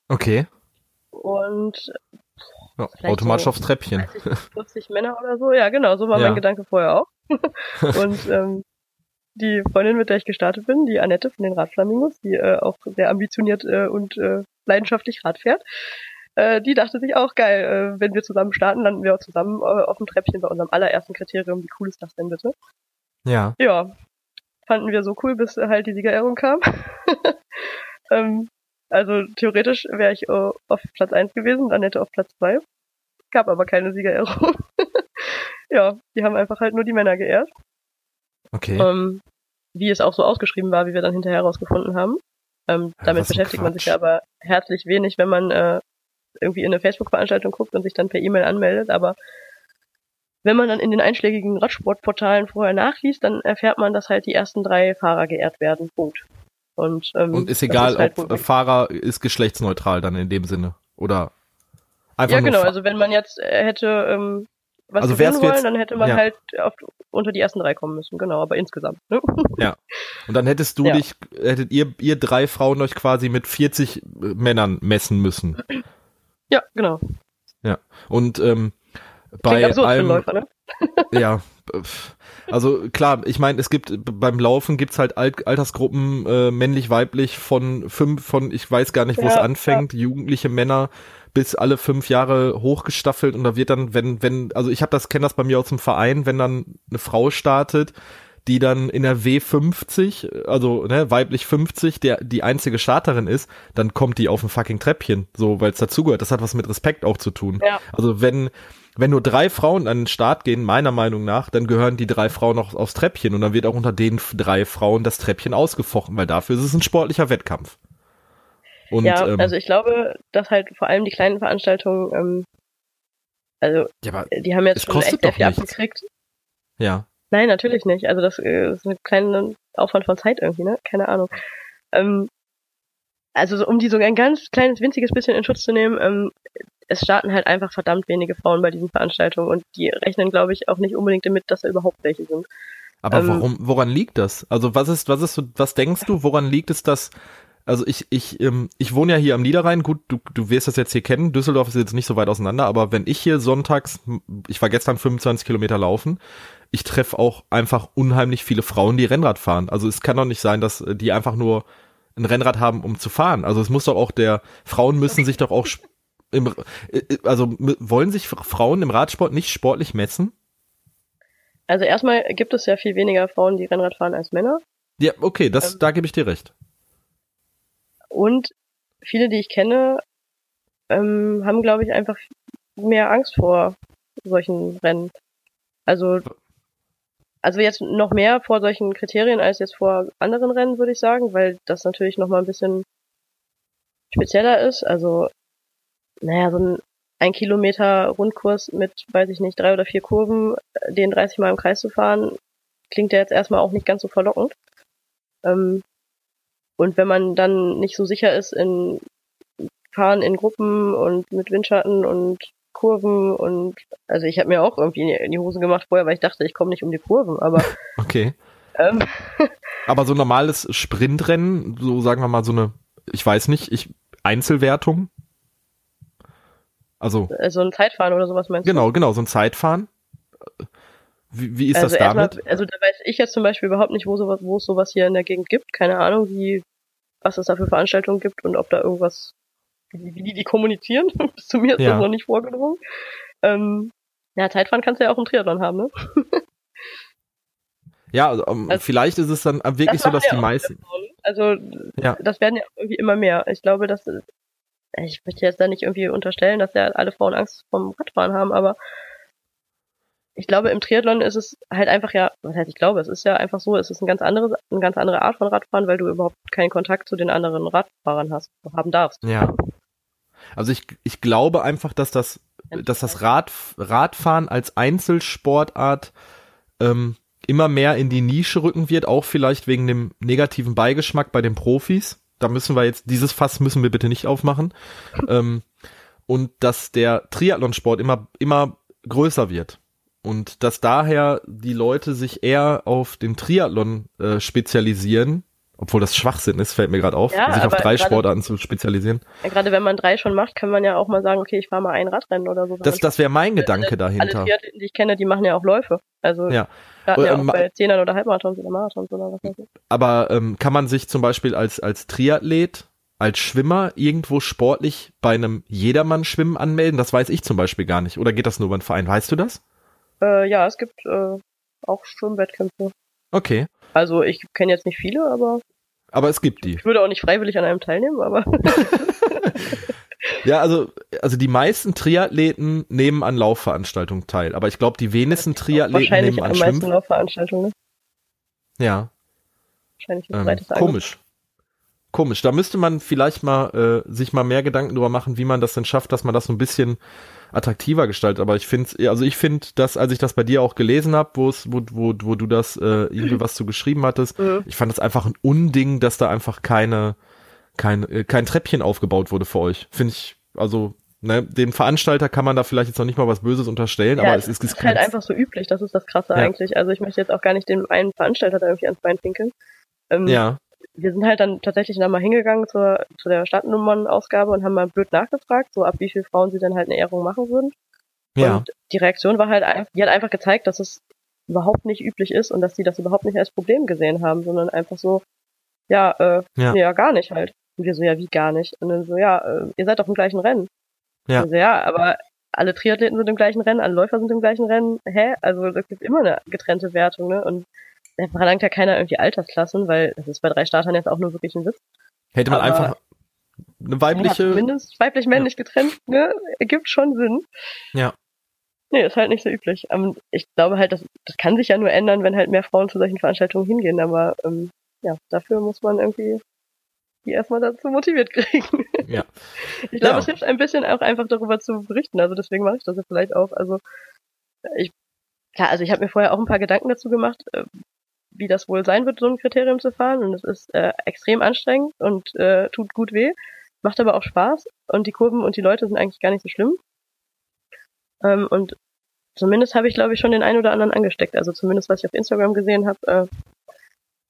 Okay. und Ja, automatisch so aufs Treppchen. 30, 40 Männer oder so. Ja, genau, so war Ja. mein Gedanke vorher auch. und ähm, die Freundin, mit der ich gestartet bin, die Annette von den Radflamingos, die äh, auch sehr ambitioniert äh, und äh, leidenschaftlich Rad fährt, äh, die dachte sich auch, geil, äh, wenn wir zusammen starten, landen wir auch zusammen äh, auf dem Treppchen bei unserem allerersten Kriterium. Wie cool ist das denn bitte? Ja. Ja, fanden wir so cool, bis halt die Siegerehrung kam. ähm, also theoretisch wäre ich äh, auf Platz 1 gewesen, Annette auf Platz 2. Gab aber keine Siegerehrung. Ja, die haben einfach halt nur die Männer geehrt. Okay. Ähm, wie es auch so ausgeschrieben war, wie wir dann hinterher herausgefunden haben. Ähm, damit beschäftigt man sich ja aber herzlich wenig, wenn man äh, irgendwie in eine Facebook-Veranstaltung guckt und sich dann per E-Mail anmeldet. Aber wenn man dann in den einschlägigen Radsportportalen vorher nachliest, dann erfährt man, dass halt die ersten drei Fahrer geehrt werden. Punkt. Und, ähm, Und ist egal, halt ob äh, Fahrer ist geschlechtsneutral dann in dem Sinne. Oder einfach ja, nur genau. Also wenn man jetzt äh, hätte ähm, was Also gewinnen wollen, jetzt- dann hätte man ja. halt auf, unter die ersten drei kommen müssen. Genau, aber insgesamt. Ne? Und dann hättest du Ja. dich, hättet ihr, ihr drei Frauen euch quasi mit 40 äh, Männern messen müssen. ja, genau. Und ähm, bei absurd für einen allem, Läufer, ne? ja, also klar, ich meine, es gibt beim Laufen gibt's halt Alt Altersgruppen äh, männlich, weiblich von fünf, von ich weiß gar nicht, wo es Ja, anfängt, jugendliche Männer bis alle fünf Jahre hochgestaffelt und da wird dann, wenn wenn, also ich habe das kenne das bei mir aus dem Verein, wenn dann eine Frau startet, die dann in der W50, also ne, weiblich 50, der die einzige Starterin ist, dann kommt die auf ein fucking Treppchen, so weil es dazugehört. Das hat was mit Respekt auch zu tun. Ja. Also wenn wenn nur drei Frauen an den Start gehen, meiner Meinung nach, dann gehören die drei Frauen noch aufs Treppchen und dann wird auch unter den drei Frauen das Treppchen ausgefochten, weil dafür ist es ein sportlicher Wettkampf. Und, ja, ähm, also ich glaube, dass halt vor allem die kleinen Veranstaltungen, ähm, also ja, die haben jetzt schon echt sehr viel abgekriegt. Ja. Nein, natürlich nicht. Also das äh, ist ein kleiner Aufwand von Zeit irgendwie, ne? Keine Ahnung. Ähm, also so, um die so ein ganz kleines, winziges bisschen in Schutz zu nehmen, ähm, es starten halt einfach verdammt wenige Frauen bei diesen Veranstaltungen und die rechnen, glaube ich, auch nicht unbedingt damit, dass da überhaupt welche sind. Aber ähm, warum, woran liegt das? Also was ist, was ist, was denkst du, woran liegt es, dass also ich, ich, ähm, ich wohne ja hier am Niederrhein, gut, du, du wirst das jetzt hier kennen, Düsseldorf ist jetzt nicht so weit auseinander, aber wenn ich hier sonntags, ich war gestern 25 Kilometer laufen, ich treffe auch einfach unheimlich viele Frauen, die Rennrad fahren. Also es kann doch nicht sein, dass die einfach nur ein Rennrad haben, um zu fahren. Also es muss doch auch der, Frauen müssen sich doch auch im, äh, also wollen sich Frauen im Radsport nicht sportlich messen? Also erstmal gibt es ja viel weniger Frauen, die Rennrad fahren als Männer. Ja, okay, das, ähm, da gebe ich dir recht. Und viele, die ich kenne, ähm, haben, glaube ich, einfach mehr Angst vor solchen Rennen. Also, also jetzt noch mehr vor solchen Kriterien als jetzt vor anderen Rennen, würde ich sagen, weil das natürlich noch mal ein bisschen spezieller ist. Also, naja, so ein ein Kilometer Rundkurs mit, weiß ich nicht, drei oder vier Kurven, den 30 Mal im Kreis zu fahren, klingt ja jetzt erstmal auch nicht ganz so verlockend. Ähm, und wenn man dann nicht so sicher ist in Fahren in Gruppen und mit Windschatten und Kurven und also ich habe mir auch irgendwie in die Hose gemacht vorher, weil ich dachte, ich komme nicht um die Kurven, aber okay. Ähm, aber so ein normales Sprintrennen, so sagen wir mal so eine, ich weiß nicht, ich Einzelwertung. Also äh, so ein Zeitfahren oder sowas meinst genau, du? Genau, genau, so ein Zeitfahren. Wie, wie ist also das damit? Mal, also da weiß ich jetzt zum Beispiel überhaupt nicht, wo, sowas, wo es sowas hier in der Gegend gibt. Keine Ahnung, wie, was es da für Veranstaltungen gibt und ob da irgendwas, wie, die die kommunizieren. Bis zu mir ist ja. das noch nicht vorgedrungen. Ähm, ja, Zeitfahren kannst du ja auch im Triathlon haben, ne? ja, also, um, also, vielleicht ist es dann wirklich das so, dass die meisten. Also, ja. das werden ja irgendwie immer mehr. Ich glaube, dass, ich möchte jetzt da nicht irgendwie unterstellen, dass ja alle Frauen Angst vom Radfahren haben, aber ich glaube, im Triathlon ist es halt einfach ja, was heißt ich glaube, es ist ja einfach so, es ist eine ganz andere, eine ganz andere Art von Radfahren, weil du überhaupt keinen Kontakt zu den anderen Radfahrern hast, haben darfst. Ja. Also ich, ich glaube einfach, dass das, dass das Rad, Radfahren als Einzelsportart ähm, immer mehr in die Nische rücken wird, auch vielleicht wegen dem negativen Beigeschmack bei den Profis. Da müssen wir jetzt, dieses Fass müssen wir bitte nicht aufmachen. ähm, und dass der Triathlonsport immer, immer größer wird. Und dass daher die Leute sich eher auf den Triathlon äh, spezialisieren, obwohl das Schwachsinn ist, fällt mir gerade auf, ja, sich auf drei grade, Sportarten zu spezialisieren. Ja, gerade wenn man drei schon macht, kann man ja auch mal sagen, okay, ich fahre mal ein Radrennen oder so. Das, das wäre mein Gedanke alle, dahinter. Alle die ich kenne, die machen ja auch Läufe. Also ja. starten ja auch bei Zehnern oder Halbmarathons oder Marathons oder was weiß ich. Aber ähm, kann man sich zum Beispiel als, als Triathlet, als Schwimmer irgendwo sportlich bei einem Jedermann-Schwimmen anmelden? Das weiß ich zum Beispiel gar nicht. Oder geht das nur beim Verein? Weißt du das? Äh, ja, es gibt äh, auch Schwimmwettkämpfe. Okay. Also ich kenne jetzt nicht viele, aber. Aber es gibt die. Ich würde auch nicht freiwillig an einem teilnehmen, aber. ja, also, also die meisten Triathleten nehmen an Laufveranstaltungen teil, aber ich glaube, die wenigsten Triathleten nehmen an Schwimm. Laufveranstaltungen. Ne? Ja. Wahrscheinlich ein ähm, Komisch. Komisch. Da müsste man vielleicht mal äh, sich mal mehr Gedanken darüber machen, wie man das denn schafft, dass man das so ein bisschen attraktiver gestaltet. Aber ich finde, also ich finde, dass als ich das bei dir auch gelesen habe, wo, wo, wo du das äh, irgendwie was zu geschrieben hattest, mhm. ich fand das einfach ein Unding, dass da einfach keine, kein, äh, kein Treppchen aufgebaut wurde für euch. Finde ich, also Ne, dem Veranstalter kann man da vielleicht jetzt noch nicht mal was Böses unterstellen, ja, aber es ist, es ist halt einfach so üblich, das ist das Krasse ja. eigentlich. Also ich möchte jetzt auch gar nicht den einen Veranstalter da irgendwie ans Bein pinkeln. Ähm, ja wir sind halt dann tatsächlich dann mal hingegangen zur, zu der Stadtnummernausgabe und haben mal blöd nachgefragt, so ab wie viel Frauen sie denn halt eine Ehrung machen würden. Ja. Und die Reaktion war halt, die hat einfach gezeigt, dass es überhaupt nicht üblich ist und dass sie das überhaupt nicht als Problem gesehen haben, sondern einfach so, ja, äh, ja, nee, ja gar nicht halt. Und wir so, ja, wie gar nicht? Und dann so, ja, äh, ihr seid doch im gleichen Rennen. Ja. So, ja, aber alle Triathleten sind im gleichen Rennen, alle Läufer sind im gleichen Rennen. Hä? Also es gibt immer eine getrennte Wertung, ne? Und da verlangt ja keiner irgendwie Altersklassen, weil das ist bei drei Startern jetzt auch nur wirklich ein Witz. Hätte man Aber- einfach eine weibliche. Ja, zumindest weiblich-männlich getrennt, ne? Ergibt schon Sinn. Ja. Nee, ist halt nicht so üblich. Ähm, ich glaube halt, das, das kann sich ja nur ändern, wenn halt mehr Frauen zu solchen Veranstaltungen hingehen, aber ähm, ja, dafür muss man irgendwie die erstmal dazu motiviert kriegen. Ja. Ich glaube, Ja. es hilft ein bisschen auch einfach darüber zu berichten, also deswegen mache ich das ja vielleicht auch. Also ich klar, also ich habe mir vorher auch ein paar Gedanken dazu gemacht, äh, wie das wohl sein wird, so ein Kriterium zu fahren. Und es ist äh, extrem anstrengend und äh, tut gut weh, macht aber auch Spaß und die Kurven und die Leute sind eigentlich gar nicht so schlimm. Ähm, und zumindest habe ich, glaube ich, schon den einen oder anderen angesteckt. Also zumindest, was ich auf Instagram gesehen habe, äh,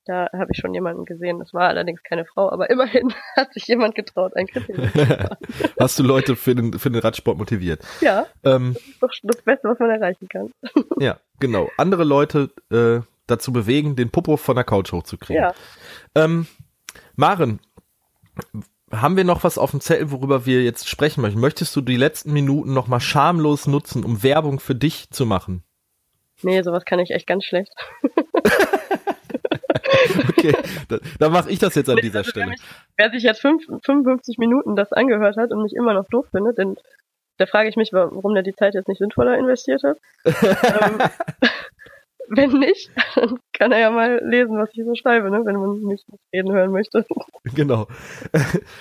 da habe ich schon jemanden gesehen. Das war allerdings keine Frau, aber immerhin hat sich jemand getraut, ein Kriterium. zu fahren. Hast du Leute für den, für den Radsport motiviert? ja, Ähm, das ist doch das Beste, was man erreichen kann. ja, genau. Andere Leute äh, dazu bewegen, den Popo von der Couch hochzukriegen. Ja. Ähm, Maren, haben wir noch was auf dem Zettel, worüber wir jetzt sprechen möchten? Möchtest du die letzten Minuten noch mal schamlos nutzen, um Werbung für dich zu machen? Nee, sowas kann ich echt ganz schlecht. Okay, da, dann mache ich das jetzt an dieser Also, wer, Stelle. mich, wer sich jetzt fünf, 55 Minuten das angehört hat und mich immer noch doof findet, denn da frage ich mich, warum der die Zeit jetzt nicht sinnvoller investiert hat. ähm, wenn nicht, dann kann er ja mal lesen, was ich so schreibe, ne, wenn man mich nicht reden hören möchte. Genau.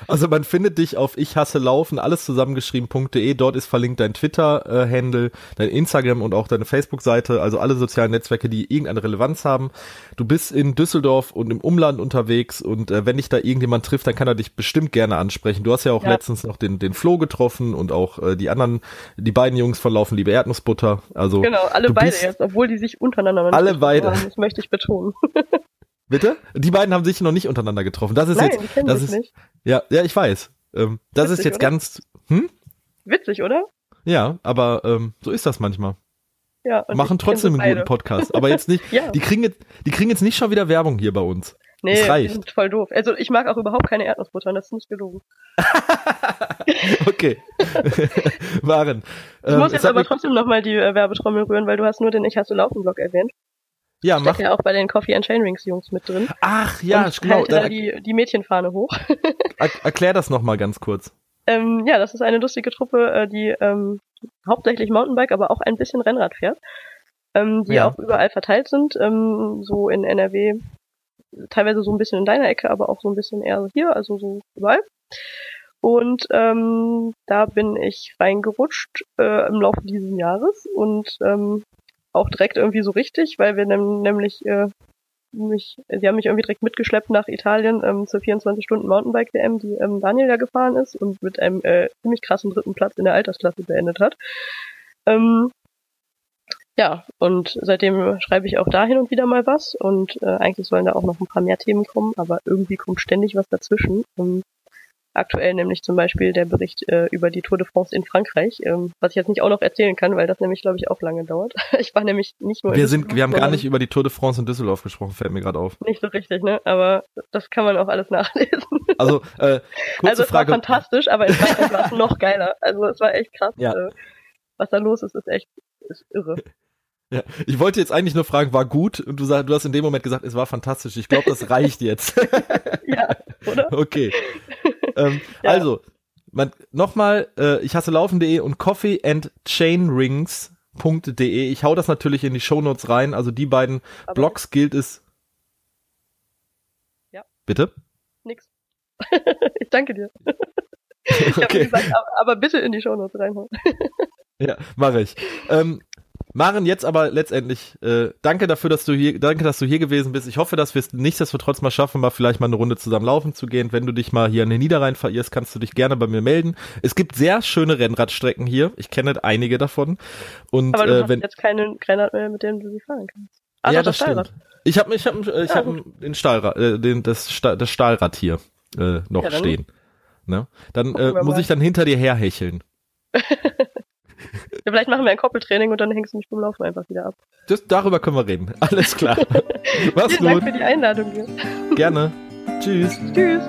Also man findet dich auf ich hasse laufen, alles zusammengeschrieben.de. Dort ist verlinkt dein Twitter-Handle, dein Instagram und auch deine Facebook-Seite, also alle sozialen Netzwerke, die irgendeine Relevanz haben. Du bist in Düsseldorf und im Umland unterwegs und äh, wenn dich da irgendjemand trifft, dann kann er dich bestimmt gerne ansprechen. Du hast ja auch Ja. letztens noch den, den Flo getroffen und auch äh, die anderen, die beiden Jungs von Laufen Liebe Erdnussbutter. Also Genau, alle beide bist- jetzt, obwohl die sich untereinander nicht Alle beide. haben, Das möchte ich betonen. Bitte? Die beiden haben sich noch nicht untereinander getroffen. Das ist Nein, jetzt, die das ist, nicht. ja, ja, ich weiß. Ähm, das ist Witzig, jetzt oder? ganz, hm? Witzig, oder? Ja, aber ähm, so ist das manchmal. Ja. Machen trotzdem einen guten. Podcast, aber jetzt nicht. Ja. Die kriegen jetzt, die kriegen jetzt nicht schon wieder Werbung hier bei uns. Nee, die sind voll doof. Also ich mag auch überhaupt keine Erdnussbutter, das ist nicht gelogen. Okay. Waren. Ich Ähm, muss jetzt aber trotzdem nochmal die äh, Werbetrommel rühren, weil du hast nur den Ich hasse laufen Blog erwähnt. ja, mach. ja auch bei den Coffee and Chainrings Jungs mit drin. Ach ja, und genau. halte da die, die Mädchenfahne hoch. er, erklär das noch mal ganz kurz. ähm, ja, das ist eine lustige Truppe, äh, die ähm, hauptsächlich Mountainbike, aber auch ein bisschen Rennrad fährt. Ähm, die Ja. auch überall verteilt sind, ähm, so in NRW, teilweise so ein bisschen in deiner Ecke, aber auch so ein bisschen eher hier, also so überall. Und ähm, da bin ich reingerutscht äh, im Laufe dieses Jahres und ähm, auch direkt irgendwie so richtig, weil wir nämlich äh, mich, sie haben mich irgendwie direkt mitgeschleppt nach Italien ähm, zur 24 Stunden Mountainbike WM, die ähm, Daniel da gefahren ist und mit einem äh, ziemlich krassen dritten Platz in der Altersklasse beendet hat. Ähm, ja, und seitdem schreibe ich auch da hin und wieder mal was und äh, eigentlich sollen da auch noch ein paar mehr Themen kommen, aber irgendwie kommt ständig was dazwischen. Ähm, aktuell nämlich zum Beispiel der Bericht äh, über die Tour de France in Frankreich, ähm, was ich jetzt nicht auch noch erzählen kann, weil das nämlich, glaube ich, auch lange dauert. Ich war nämlich nicht nur in Wir sind, wir haben gar nicht über die Tour de France in Düsseldorf gesprochen, fällt mir gerade auf. nicht so richtig, ne? Aber das kann man auch alles nachlesen. Also, äh, kurze also es Frage. war fantastisch, aber in Frankreich war es noch geiler. Also es war echt krass. Ja. Äh, was da los ist, ist echt ist irre. Ja, ich wollte jetzt eigentlich nur fragen, war gut? Und du, sag, du hast in dem Moment gesagt, es war fantastisch. Ich glaube, das reicht jetzt. Ja, oder? Okay. ähm, Ja. Also, man, nochmal, äh, ich hasse laufen.de und coffeeandchainrings.de. Ich hau das natürlich in die Shownotes rein. Also die beiden Aber Blogs gilt es. Ja. Bitte? Nix. ich danke dir. Ich habe Okay. gesagt, aber, aber bitte in die Shownotes reinhauen. Ja, mache ich. Ähm, Maren, jetzt aber letztendlich, äh, danke dafür, dass du hier, danke, dass du hier gewesen bist. Ich hoffe, dass wir es nichtsdestotrotz mal schaffen, mal vielleicht mal eine Runde zusammen laufen zu gehen. Wenn du dich mal hier an den Niederrhein verirrst, kannst du dich gerne bei mir melden. Es gibt sehr schöne Rennradstrecken hier. Ich kenne einige davon. Und Aber du äh, hast wenn jetzt keine Rennrad mehr, mit dem du sie fahren kannst. Ah, ja, doch, das stimmt. Ich habe ich hab, ich Ja, hab den Stahlrad, äh, den, das, Stahl, das Stahlrad hier äh, noch Ja, stehen. Ne? Dann Gucken äh, muss mal. ich dann hinter dir herhecheln. Ja, vielleicht machen wir ein Koppeltraining und dann hängst du mich beim Laufen einfach wieder ab. Das, darüber können wir reden. Alles klar. Mach's Vielen Dank gut. für die Einladung hier. Gerne. Tschüss. Tschüss.